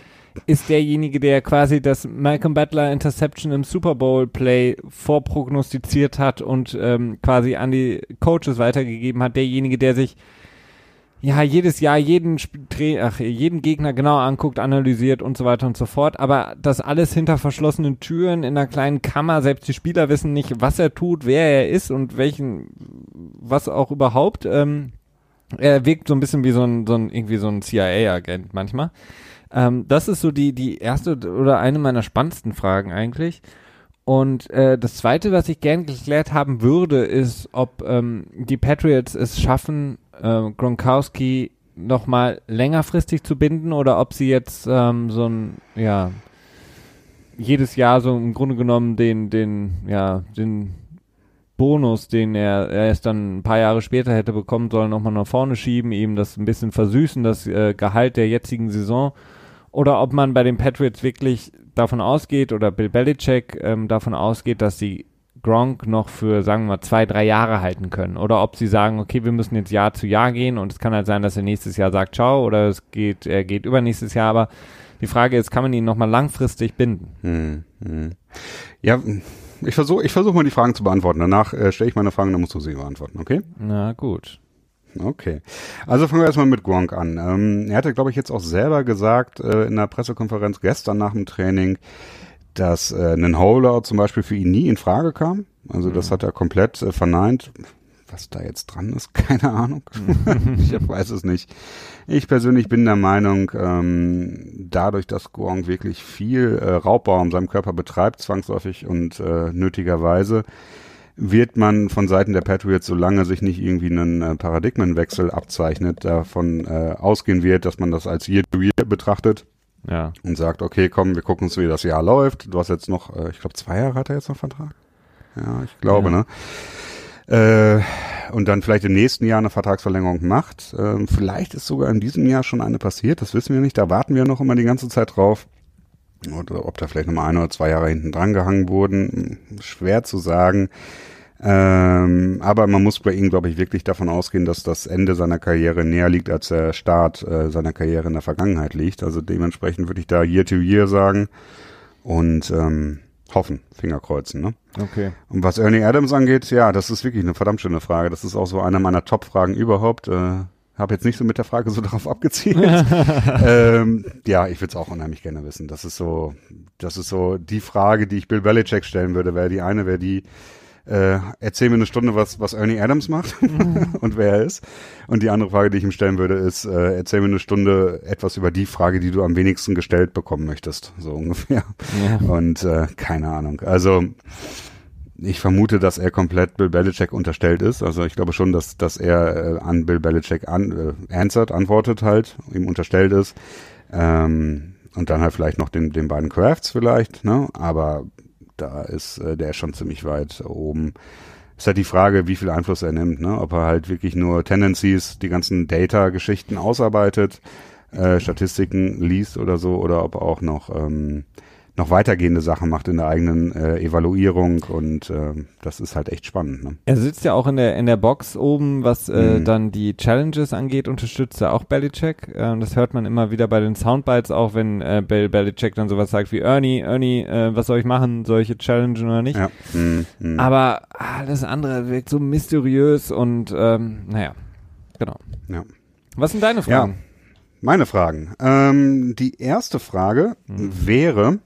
ist derjenige, der quasi das Malcolm Butler Interception im Super Bowl Play vorprognostiziert hat und ähm, quasi an die Coaches weitergegeben hat, derjenige, der sich ja, jedes Jahr jeden, ach, jeden Gegner genau anguckt, analysiert und so weiter und so fort. Aber das alles hinter verschlossenen Türen in einer kleinen Kammer. Selbst die Spieler wissen nicht, was er tut, wer er ist und welchen, was auch überhaupt. Ähm, er wirkt so ein bisschen wie so ein, so ein irgendwie so ein CIA-Agent manchmal. Ähm, das ist so die, die erste oder eine meiner spannendsten Fragen eigentlich. Und äh, das Zweite, was ich gern geklärt haben würde, ist, ob ähm, die Patriots es schaffen, äh, Gronkowski nochmal längerfristig zu binden oder ob sie jetzt ähm, so ein, ja, jedes Jahr so im Grunde genommen den, den, ja, den Bonus, den er erst dann ein paar Jahre später hätte bekommen sollen, nochmal nach vorne schieben, ihm das ein bisschen versüßen, das äh, Gehalt der jetzigen Saison. Oder ob man bei den Patriots wirklich davon ausgeht oder Bill Belichick ähm, davon ausgeht, dass sie Gronk noch für, sagen wir mal, zwei, drei Jahre halten können. Oder ob sie sagen, okay, wir müssen jetzt Jahr zu Jahr gehen und es kann halt sein, dass er nächstes Jahr sagt, ciao, oder es geht, er geht übernächstes Jahr, aber die Frage ist, kann man ihn nochmal langfristig binden? Hm, hm. Ja, ich versuche ich versuch mal die Fragen zu beantworten. Danach äh, stelle ich meine Fragen, dann musst du sie beantworten, okay? Na gut. Okay. Also fangen wir erstmal mit Gronk an. Ähm, er hatte, glaube ich, jetzt auch selber gesagt äh, in der Pressekonferenz gestern nach dem Training, dass äh, ein Holder zum Beispiel für ihn nie in Frage kam. Also das mhm. hat er komplett äh, verneint. Was da jetzt dran ist, keine Ahnung. ich weiß es nicht. Ich persönlich bin der Meinung, ähm, dadurch, dass Gronk wirklich viel äh, Raubbau in seinem Körper betreibt, zwangsläufig und äh, nötigerweise, wird man von Seiten der Patriots, solange sich nicht irgendwie einen äh, Paradigmenwechsel abzeichnet, davon äh, ausgehen wird, dass man das als Year-to-Year -Year betrachtet ja. und sagt, okay, komm, wir gucken uns, wie das Jahr läuft. Du hast jetzt noch, äh, ich glaube, zwei Jahre hat er jetzt noch Vertrag. Ja, ich glaube, ja. ne? Äh, und dann vielleicht im nächsten Jahr eine Vertragsverlängerung macht. Ähm, vielleicht ist sogar in diesem Jahr schon eine passiert, das wissen wir nicht. Da warten wir noch immer die ganze Zeit drauf. Oder ob da vielleicht nochmal ein oder zwei Jahre hinten dran gehangen wurden, schwer zu sagen. Ähm, aber man muss bei ihm, glaube ich, wirklich davon ausgehen, dass das Ende seiner Karriere näher liegt, als der Start äh, seiner Karriere in der Vergangenheit liegt. Also dementsprechend würde ich da Year to Year sagen. und ähm, hoffen, Fingerkreuzen. Ne? Okay. Und was Ernie Adams angeht, ja, das ist wirklich eine verdammt schöne Frage. Das ist auch so eine meiner Top-Fragen überhaupt. Äh, habe jetzt nicht so mit der Frage so darauf abgezielt. ähm, ja, ich würde es auch unheimlich gerne wissen. Das ist so, das ist so die Frage, die ich Bill Belichick stellen würde. Wäre die eine, wäre die, äh, erzähl mir eine Stunde, was, was Ernie Adams macht mhm. und wer er ist. Und die andere Frage, die ich ihm stellen würde, ist, äh, erzähl mir eine Stunde etwas über die Frage, die du am wenigsten gestellt bekommen möchtest. So ungefähr. Ja. Und äh, keine Ahnung. Also ich vermute, dass er komplett Bill Belichick unterstellt ist. Also ich glaube schon, dass, dass er äh, an Bill Belichick an, äh, answered, antwortet halt, ihm unterstellt ist. Ähm, und dann halt vielleicht noch den, den beiden Crafts vielleicht, ne? Aber da ist äh, der ist schon ziemlich weit oben. Ist halt die Frage, wie viel Einfluss er nimmt, ne? Ob er halt wirklich nur Tendencies, die ganzen Data-Geschichten ausarbeitet, äh, Statistiken liest oder so, oder ob auch noch ähm, noch weitergehende Sachen macht in der eigenen äh, Evaluierung und äh, das ist halt echt spannend. Ne? Er sitzt ja auch in der in der Box oben, was äh, mhm. dann die Challenges angeht, unterstützt er auch Belichick. Äh, das hört man immer wieder bei den Soundbites, auch wenn äh, Bill Belichick dann sowas sagt wie Ernie, Ernie, äh, was soll ich machen, solche Challenges oder nicht? Ja. Mhm. Mhm. Aber alles andere wirkt so mysteriös und ähm, naja, genau. Ja. Was sind deine Fragen? Ja. Meine Fragen. Ähm, die erste Frage mhm. wäre,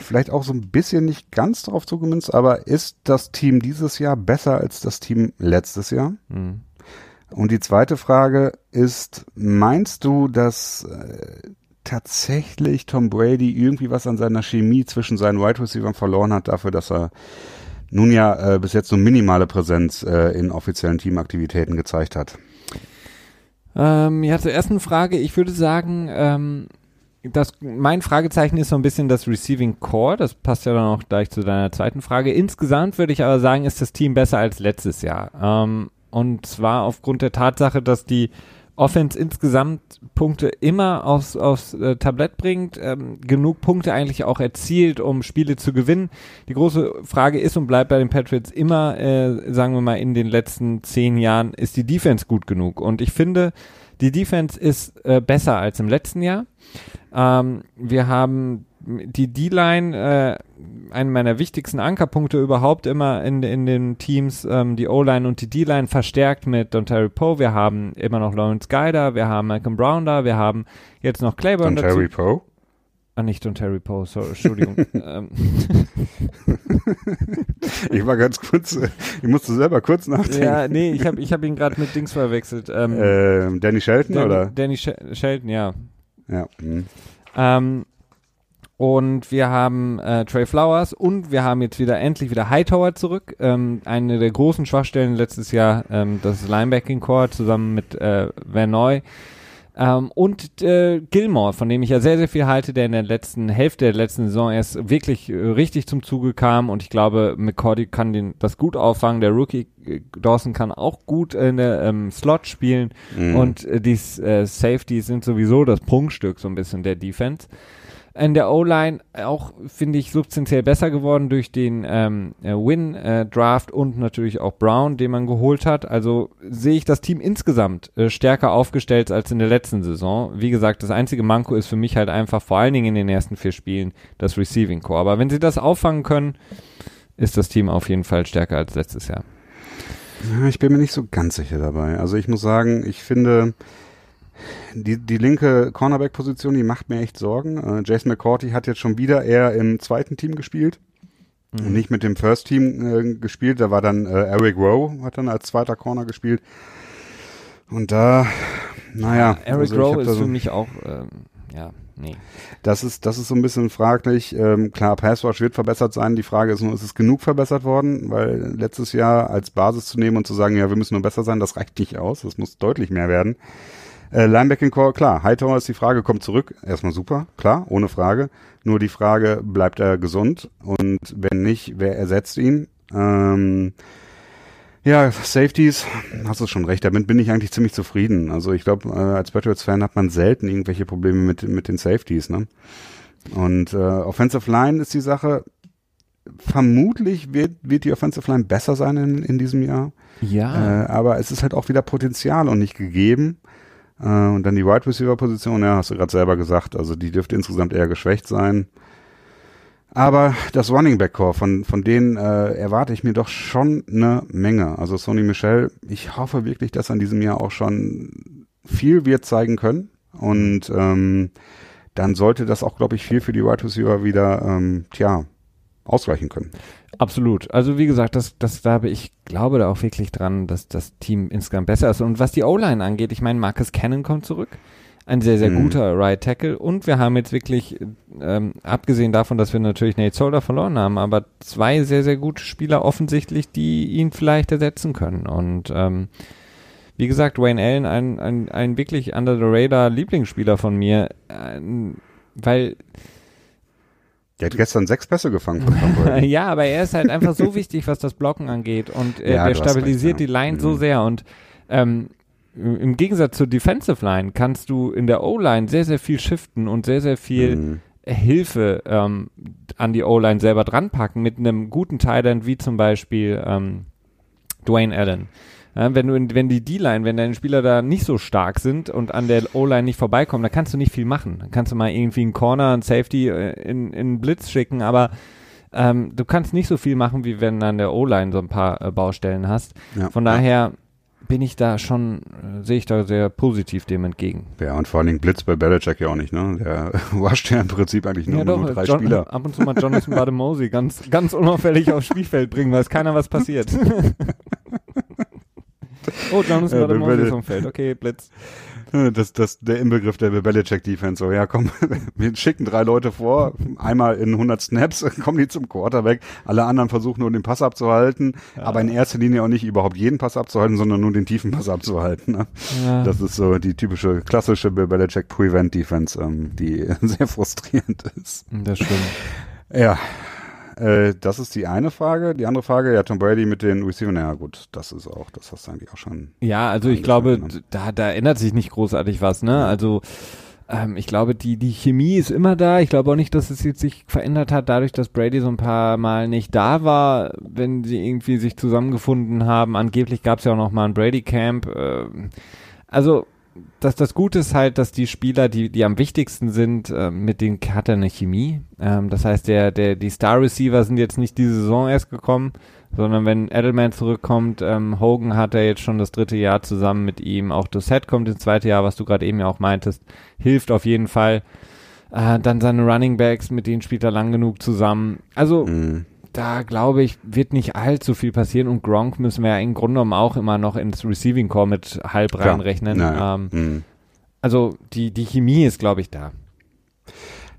vielleicht auch so ein bisschen nicht ganz darauf zugemünzt, aber ist das Team dieses Jahr besser als das Team letztes Jahr? Mhm. Und die zweite Frage ist, meinst du, dass äh, tatsächlich Tom Brady irgendwie was an seiner Chemie zwischen seinen Wide Receivers verloren hat, dafür, dass er nun ja äh, bis jetzt so minimale Präsenz äh, in offiziellen Teamaktivitäten gezeigt hat? Ähm, ja, zur ersten Frage, ich würde sagen, ähm, das, mein Fragezeichen ist so ein bisschen das Receiving Core. Das passt ja dann auch gleich zu deiner zweiten Frage. Insgesamt würde ich aber sagen, ist das Team besser als letztes Jahr. Ähm, und zwar aufgrund der Tatsache, dass die Offense insgesamt Punkte immer aufs, aufs äh, Tablett bringt, ähm, genug Punkte eigentlich auch erzielt, um Spiele zu gewinnen. Die große Frage ist und bleibt bei den Patriots immer, äh, sagen wir mal, in den letzten zehn Jahren, ist die Defense gut genug? Und ich finde, die Defense ist äh, besser als im letzten Jahr. Ähm, wir haben die D-Line, äh, einen meiner wichtigsten Ankerpunkte überhaupt immer in, in den Teams, ähm, die O-Line und die D-Line verstärkt mit Dontari Poe. Wir haben immer noch Lawrence Guider, wir haben Malcolm Brown da, wir haben jetzt noch Claiborne Dontari Poe? Ah, nicht Dontari Poe, so, Entschuldigung. Ähm. ich war ganz kurz, äh, ich musste selber kurz nachdenken. Ja, nee, ich habe ich hab ihn gerade mit Dings verwechselt. Ähm, ähm, Danny Shelton, Danny, oder? Danny Sh Shelton, ja. Ja. Hm. Ähm, und wir haben äh, Trey Flowers und wir haben jetzt wieder endlich wieder Hightower zurück. Ähm, eine der großen Schwachstellen letztes Jahr, ähm, das Linebacking Core zusammen mit äh, Van Noy. Ähm, und äh, Gilmore, von dem ich ja sehr, sehr viel halte, der in der letzten Hälfte der letzten Saison erst wirklich äh, richtig zum Zuge kam und ich glaube, McCordy kann den, das gut auffangen. Der Rookie äh, Dawson kann auch gut in der ähm, Slot spielen mhm. und äh, die äh, Safeties sind sowieso das Prunkstück so ein bisschen der Defense in der O-Line auch, finde ich, substanziell besser geworden durch den ähm, äh, Win-Draft äh, und natürlich auch Brown, den man geholt hat. Also sehe ich das Team insgesamt äh, stärker aufgestellt als in der letzten Saison. Wie gesagt, das einzige Manko ist für mich halt einfach vor allen Dingen in den ersten vier Spielen das Receiving Core. Aber wenn sie das auffangen können, ist das Team auf jeden Fall stärker als letztes Jahr. Ich bin mir nicht so ganz sicher dabei. Also ich muss sagen, ich finde, die, die linke Cornerback-Position, die macht mir echt Sorgen. Äh, Jason McCourty hat jetzt schon wieder eher im zweiten Team gespielt mhm. und nicht mit dem First Team äh, gespielt. Da war dann äh, Eric Rowe, hat dann als zweiter Corner gespielt. Und da, naja. Eric also Rowe ist so, für mich auch, ähm, ja, nee. Das ist, das ist so ein bisschen fraglich. Ähm, klar, Passwash wird verbessert sein. Die Frage ist nur, ist es genug verbessert worden? Weil letztes Jahr als Basis zu nehmen und zu sagen, ja, wir müssen nur besser sein, das reicht nicht aus. Das muss deutlich mehr werden. Äh, Linebacking Core, klar. Hightower ist die Frage, kommt zurück. Erstmal super, klar, ohne Frage. Nur die Frage, bleibt er gesund? Und wenn nicht, wer ersetzt ihn? Ähm, ja, Safeties, hast du schon recht, damit bin ich eigentlich ziemlich zufrieden. Also ich glaube, äh, als Patriots-Fan hat man selten irgendwelche Probleme mit, mit den Safeties, ne? Und äh, Offensive Line ist die Sache, vermutlich wird, wird die Offensive Line besser sein in, in diesem Jahr. Ja. Äh, aber es ist halt auch wieder Potenzial und nicht gegeben. Äh, und dann die Wide Receiver Position, ja, hast du gerade selber gesagt, also die dürfte insgesamt eher geschwächt sein. Aber das Running Back Core, von, von denen äh, erwarte ich mir doch schon eine Menge. Also Sony Michel, ich hoffe wirklich, dass in diesem Jahr auch schon viel wird zeigen können. Und ähm, dann sollte das auch, glaube ich, viel für die Wide Receiver wieder, ähm, tja, ausgleichen können. Absolut. Also wie gesagt, das, das da habe ich glaube da auch wirklich dran, dass das Team insgesamt besser ist. Und was die O-Line angeht, ich meine, Marcus Cannon kommt zurück. Ein sehr, sehr mhm. guter Right Tackle. Und wir haben jetzt wirklich, ähm, abgesehen davon, dass wir natürlich Nate Solder verloren haben, aber zwei sehr, sehr gute Spieler offensichtlich, die ihn vielleicht ersetzen können. Und ähm, wie gesagt, Wayne Allen, ein, ein, ein wirklich under the radar Lieblingsspieler von mir, ein, weil der hat gestern sechs Pässe gefangen von Tom Ja, aber er ist halt einfach so wichtig, was das Blocken angeht. Und äh, ja, der stabilisiert recht, ja. die Line mhm. so sehr. Und ähm, im Gegensatz zur Defensive Line kannst du in der O-Line sehr, sehr viel shiften und sehr, sehr viel mhm. Hilfe ähm, an die O-Line selber dranpacken mit einem guten Tight wie zum Beispiel ähm, Dwayne Allen. Ja, wenn du, wenn die D-Line, wenn deine Spieler da nicht so stark sind und an der O-Line nicht vorbeikommen, dann kannst du nicht viel machen. Dann kannst du mal irgendwie einen Corner, einen Safety äh, in, in Blitz schicken, aber ähm, du kannst nicht so viel machen, wie wenn du an der O-Line so ein paar äh, Baustellen hast. Ja, Von daher bin ich da schon, äh, sehe ich da sehr positiv dem entgegen. Ja, und vor allen Dingen Blitz bei Belichick ja auch nicht, ne? Der wascht ja im Prinzip eigentlich nur, ja, doch, nur drei John, Spieler. Ab und zu mal Jonathan Bademosi ganz, ganz unauffällig aufs Spielfeld bringen, weiß keiner, was passiert. Oh, Jonathan war der Moses vom Feld. Okay, Blitz. Das, das, der Inbegriff der Belichick Defense. So, ja, komm, wir schicken drei Leute vor, einmal in 100 Snaps, kommen die zum Quarterback. Alle anderen versuchen nur den Pass abzuhalten, ja. aber in erster Linie auch nicht überhaupt jeden Pass abzuhalten, sondern nur den tiefen Pass abzuhalten. Ne? Ja. Das ist so die typische, klassische Belichick Prevent Defense, ähm, die sehr frustrierend ist. Das stimmt. Ja, äh, das ist die eine Frage. Die andere Frage, ja, Tom Brady mit den Receivern, ja gut, das ist auch, das hast du eigentlich auch schon. Ja, also ich glaube, da, da ändert sich nicht großartig was, ne? Also ähm, ich glaube, die, die Chemie ist immer da. Ich glaube auch nicht, dass es jetzt sich verändert hat, dadurch, dass Brady so ein paar Mal nicht da war, wenn sie irgendwie sich zusammengefunden haben. Angeblich gab es ja auch noch mal ein Brady Camp. Äh, also das, das Gute ist halt, dass die Spieler, die, die am wichtigsten sind, äh, mit denen hat er eine Chemie. Ähm, das heißt, der, der, die Star Receiver sind jetzt nicht diese Saison erst gekommen, sondern wenn Edelman zurückkommt, ähm, Hogan hat er jetzt schon das dritte Jahr zusammen mit ihm, auch Set kommt ins zweite Jahr, was du gerade eben ja auch meintest, hilft auf jeden Fall. Äh, dann seine Running Backs, mit denen spielt er lang genug zusammen. Also, mhm da glaube ich, wird nicht allzu viel passieren und Gronk müssen wir ja im Grunde genommen auch immer noch ins Receiving Core mit halb reinrechnen. Ähm, mhm. Also die, die Chemie ist, glaube ich, da.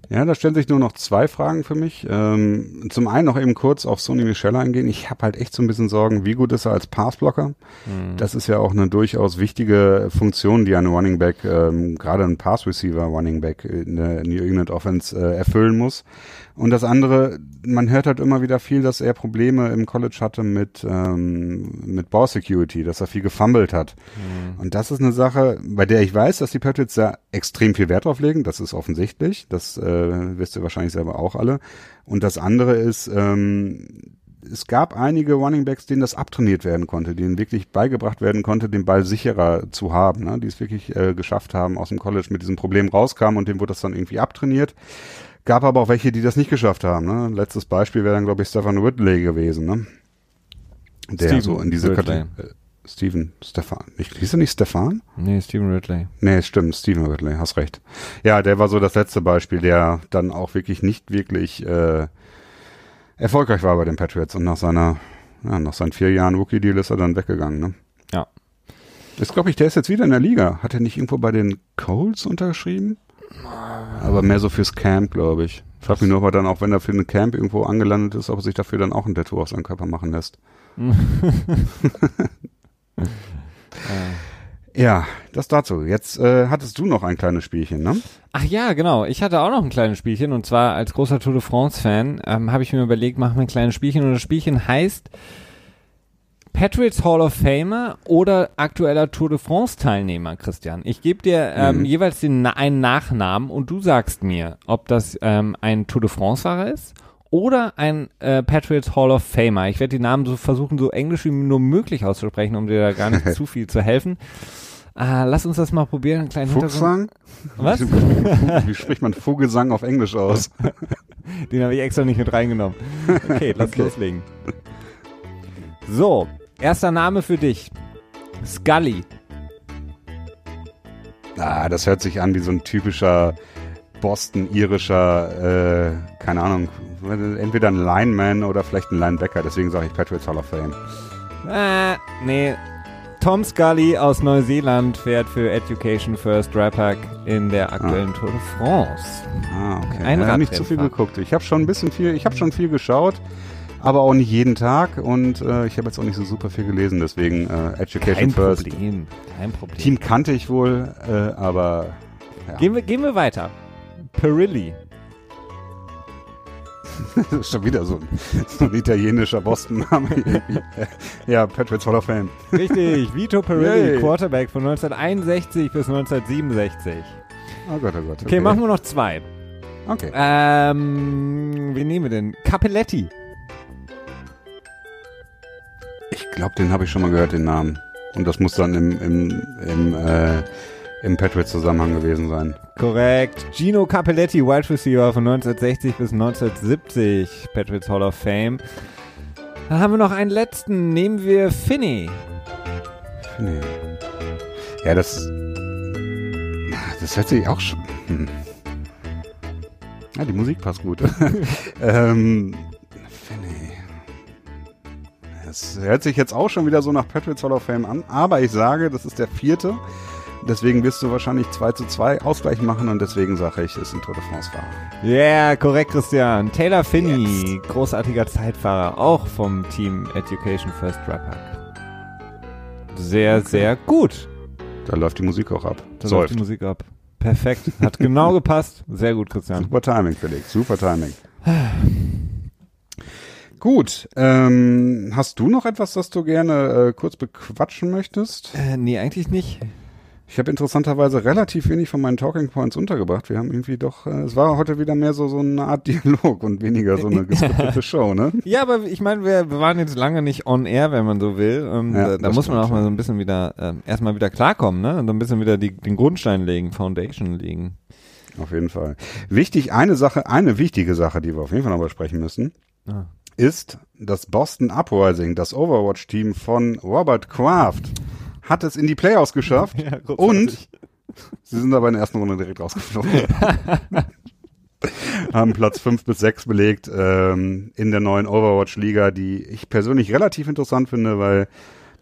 Ja, da stellen sich nur noch zwei Fragen für mich. Ähm, zum einen noch eben kurz auf Sony Michelle eingehen. Ich habe halt echt so ein bisschen Sorgen, wie gut ist er als Passblocker? Mhm. Das ist ja auch eine durchaus wichtige Funktion, die ein Running Back, ähm, gerade ein Pass Receiver Running Back in der New England Offense äh, erfüllen muss. Und das andere, man hört halt immer wieder viel, dass er Probleme im College hatte mit, ähm, mit Ball Security, dass er viel gefummelt hat. Mhm. Und das ist eine Sache, bei der ich weiß, dass die Patriots da extrem viel Wert drauf legen. Das ist offensichtlich. Das äh, wisst ihr wahrscheinlich selber auch alle. Und das andere ist, ähm, es gab einige Running Backs, denen das abtrainiert werden konnte, denen wirklich beigebracht werden konnte, den Ball sicherer zu haben, ne? die es wirklich äh, geschafft haben, aus dem College mit diesem Problem rauskamen und dem wurde das dann irgendwie abtrainiert. Gab aber auch welche, die das nicht geschafft haben. Ne? Letztes Beispiel wäre dann, glaube ich, Stefan Ridley gewesen. Ne? Der Steven so in diese Kategorie. Steven, Stefan. Ich, hieß er nicht Stefan? Nee, Steven Ridley. Nee, stimmt, Steven Ridley, hast recht. Ja, der war so das letzte Beispiel, der dann auch wirklich nicht wirklich äh, erfolgreich war bei den Patriots und nach seiner, ja, nach seinen vier Jahren Rookie-Deal ist er dann weggegangen, ne? Ja. Das glaube ich, der ist jetzt wieder in der Liga. Hat er nicht irgendwo bei den Colts unterschrieben? Aber mehr so fürs Camp, glaube ich. Frag mich nur, ob er dann auch, wenn er für ein Camp irgendwo angelandet ist, ob er sich dafür dann auch ein Tattoo auf seinen Körper machen lässt. ja, das dazu. Jetzt äh, hattest du noch ein kleines Spielchen, ne? Ach ja, genau. Ich hatte auch noch ein kleines Spielchen und zwar als großer Tour de France-Fan ähm, habe ich mir überlegt, machen wir ein kleines Spielchen und das Spielchen heißt Patriots Hall of Famer oder aktueller Tour de France Teilnehmer, Christian. Ich gebe dir ähm, mhm. jeweils den, einen Nachnamen und du sagst mir, ob das ähm, ein Tour de France Fahrer ist oder ein äh, Patriots Hall of Famer. Ich werde die Namen so versuchen, so englisch wie nur möglich auszusprechen, um dir da gar nicht zu viel zu helfen. Äh, lass uns das mal probieren. Einen kleinen Fuchsang? Was? Wie, wie, spricht man Vogelsang auf Englisch aus? Den habe ich extra nicht mit reingenommen. Okay, lass okay. loslegen. So, erster Name für dich. Scully. Ah, das hört sich an wie so ein typischer Boston-irischer, äh, keine Ahnung, entweder ein Lineman oder vielleicht ein Linebacker. Deswegen sage ich Patriots Hall of Fame. Äh, nee. Tom Scully aus Neuseeland fährt für Education First Rapak in der aktuellen ah. Tour de France. Ah, okay. Ein ich habe nicht zu viel geguckt. Ich habe schon ein bisschen viel, ich habe schon viel geschaut aber auch nicht jeden Tag und äh, ich habe jetzt auch nicht so super viel gelesen, deswegen äh, Education Kein First. Problem. Kein Problem. Team kannte ich wohl, äh, aber ja. gehen, wir, gehen wir weiter. Perilli. das ist schon wieder so ein, so ein italienischer Boston-Name. ja, Patriots Hall of Fame. Richtig, Vito Perilli, Yay. Quarterback von 1961 bis 1967. Oh Gott, oh Gott. Okay, okay machen wir noch zwei. Okay. Ähm, wen nehmen wir denn? Capelletti. Ich glaube, den habe ich schon mal gehört, den Namen. Und das muss dann im, im, im, äh, im Patriots-Zusammenhang gewesen sein. Korrekt. Gino Capelletti, Wide Receiver von 1960 bis 1970, Patriots Hall of Fame. Dann haben wir noch einen letzten. Nehmen wir Finney. Finney. Ja, das. Das hört sich auch schon. Hm. Ja, die Musik passt gut. ähm, das hört sich jetzt auch schon wieder so nach Patriots Hall of Fame an, aber ich sage, das ist der vierte. Deswegen wirst du wahrscheinlich 2 zu 2 Ausgleich machen und deswegen sage ich, ist ein Tour de France-Fahrer. Ja, yeah, korrekt, Christian. Taylor Finney, Jetzt. großartiger Zeitfahrer, auch vom Team Education First Rapper. Sehr, okay. sehr gut. Da läuft die Musik auch ab. Da Säuft. läuft die Musik ab. Perfekt. Hat genau gepasst. Sehr gut, Christian. Super Timing, Felix. Super Timing. Gut, ähm, hast du noch etwas, das du gerne äh, kurz bequatschen möchtest? Äh, nee, eigentlich nicht. Ich habe interessanterweise relativ wenig von meinen Talking Points untergebracht. Wir haben irgendwie doch, äh, es war heute wieder mehr so, so eine Art Dialog und weniger so eine gescriptete Show, ne? Ja, aber ich meine, wir, wir waren jetzt lange nicht on air, wenn man so will. Ähm, ja, da, da muss man auch mal so ein bisschen wieder, äh, erstmal wieder klarkommen, ne? Und so ein bisschen wieder die, den Grundstein legen, Foundation legen. Auf jeden Fall. Wichtig, eine Sache, eine wichtige Sache, die wir auf jeden Fall noch besprechen müssen. Ah ist das Boston Uprising, das Overwatch-Team von Robert Kraft, hat es in die Playoffs geschafft. Ja, und sie sind aber in der ersten Runde direkt rausgeflogen. haben Platz 5 bis 6 belegt ähm, in der neuen Overwatch-Liga, die ich persönlich relativ interessant finde, weil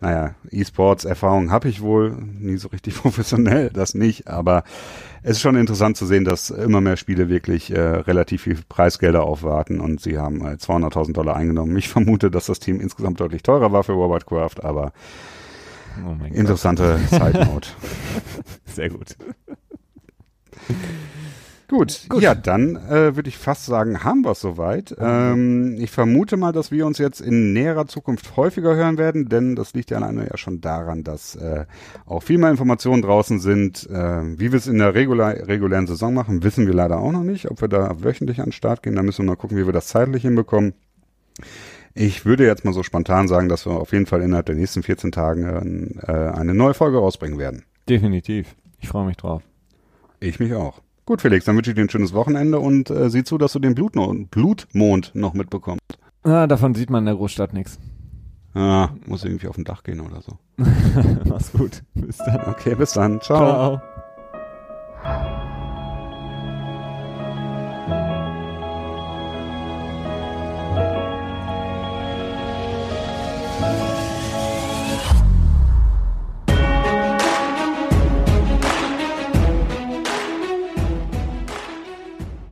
naja, E-Sports-Erfahrung habe ich wohl, nie so richtig professionell, das nicht, aber es ist schon interessant zu sehen, dass immer mehr Spiele wirklich äh, relativ viel Preisgelder aufwarten. Und sie haben äh, 200.000 Dollar eingenommen. Ich vermute, dass das Team insgesamt deutlich teurer war für Robert aber oh interessante Note. Sehr gut. Gut, Gut, ja, dann äh, würde ich fast sagen, haben wir es soweit. Ähm, ich vermute mal, dass wir uns jetzt in näherer Zukunft häufiger hören werden, denn das liegt ja alleine ja schon daran, dass äh, auch viel mehr Informationen draußen sind. Äh, wie wir es in der regulär, regulären Saison machen, wissen wir leider auch noch nicht. Ob wir da wöchentlich an den Start gehen, da müssen wir mal gucken, wie wir das zeitlich hinbekommen. Ich würde jetzt mal so spontan sagen, dass wir auf jeden Fall innerhalb der nächsten 14 Tagen äh, eine neue Folge rausbringen werden. Definitiv. Ich freue mich drauf. Ich mich auch. Gut, Felix, dann wünsche ich dir ein schönes Wochenende und äh, sieh zu, dass du den Blutno Blutmond noch mitbekommst. Ah, davon sieht man in der Großstadt nichts. Ah, muss irgendwie auf dem Dach gehen oder so. Mach's gut. Bis dann. Okay, bis dann. Ciao. Ciao.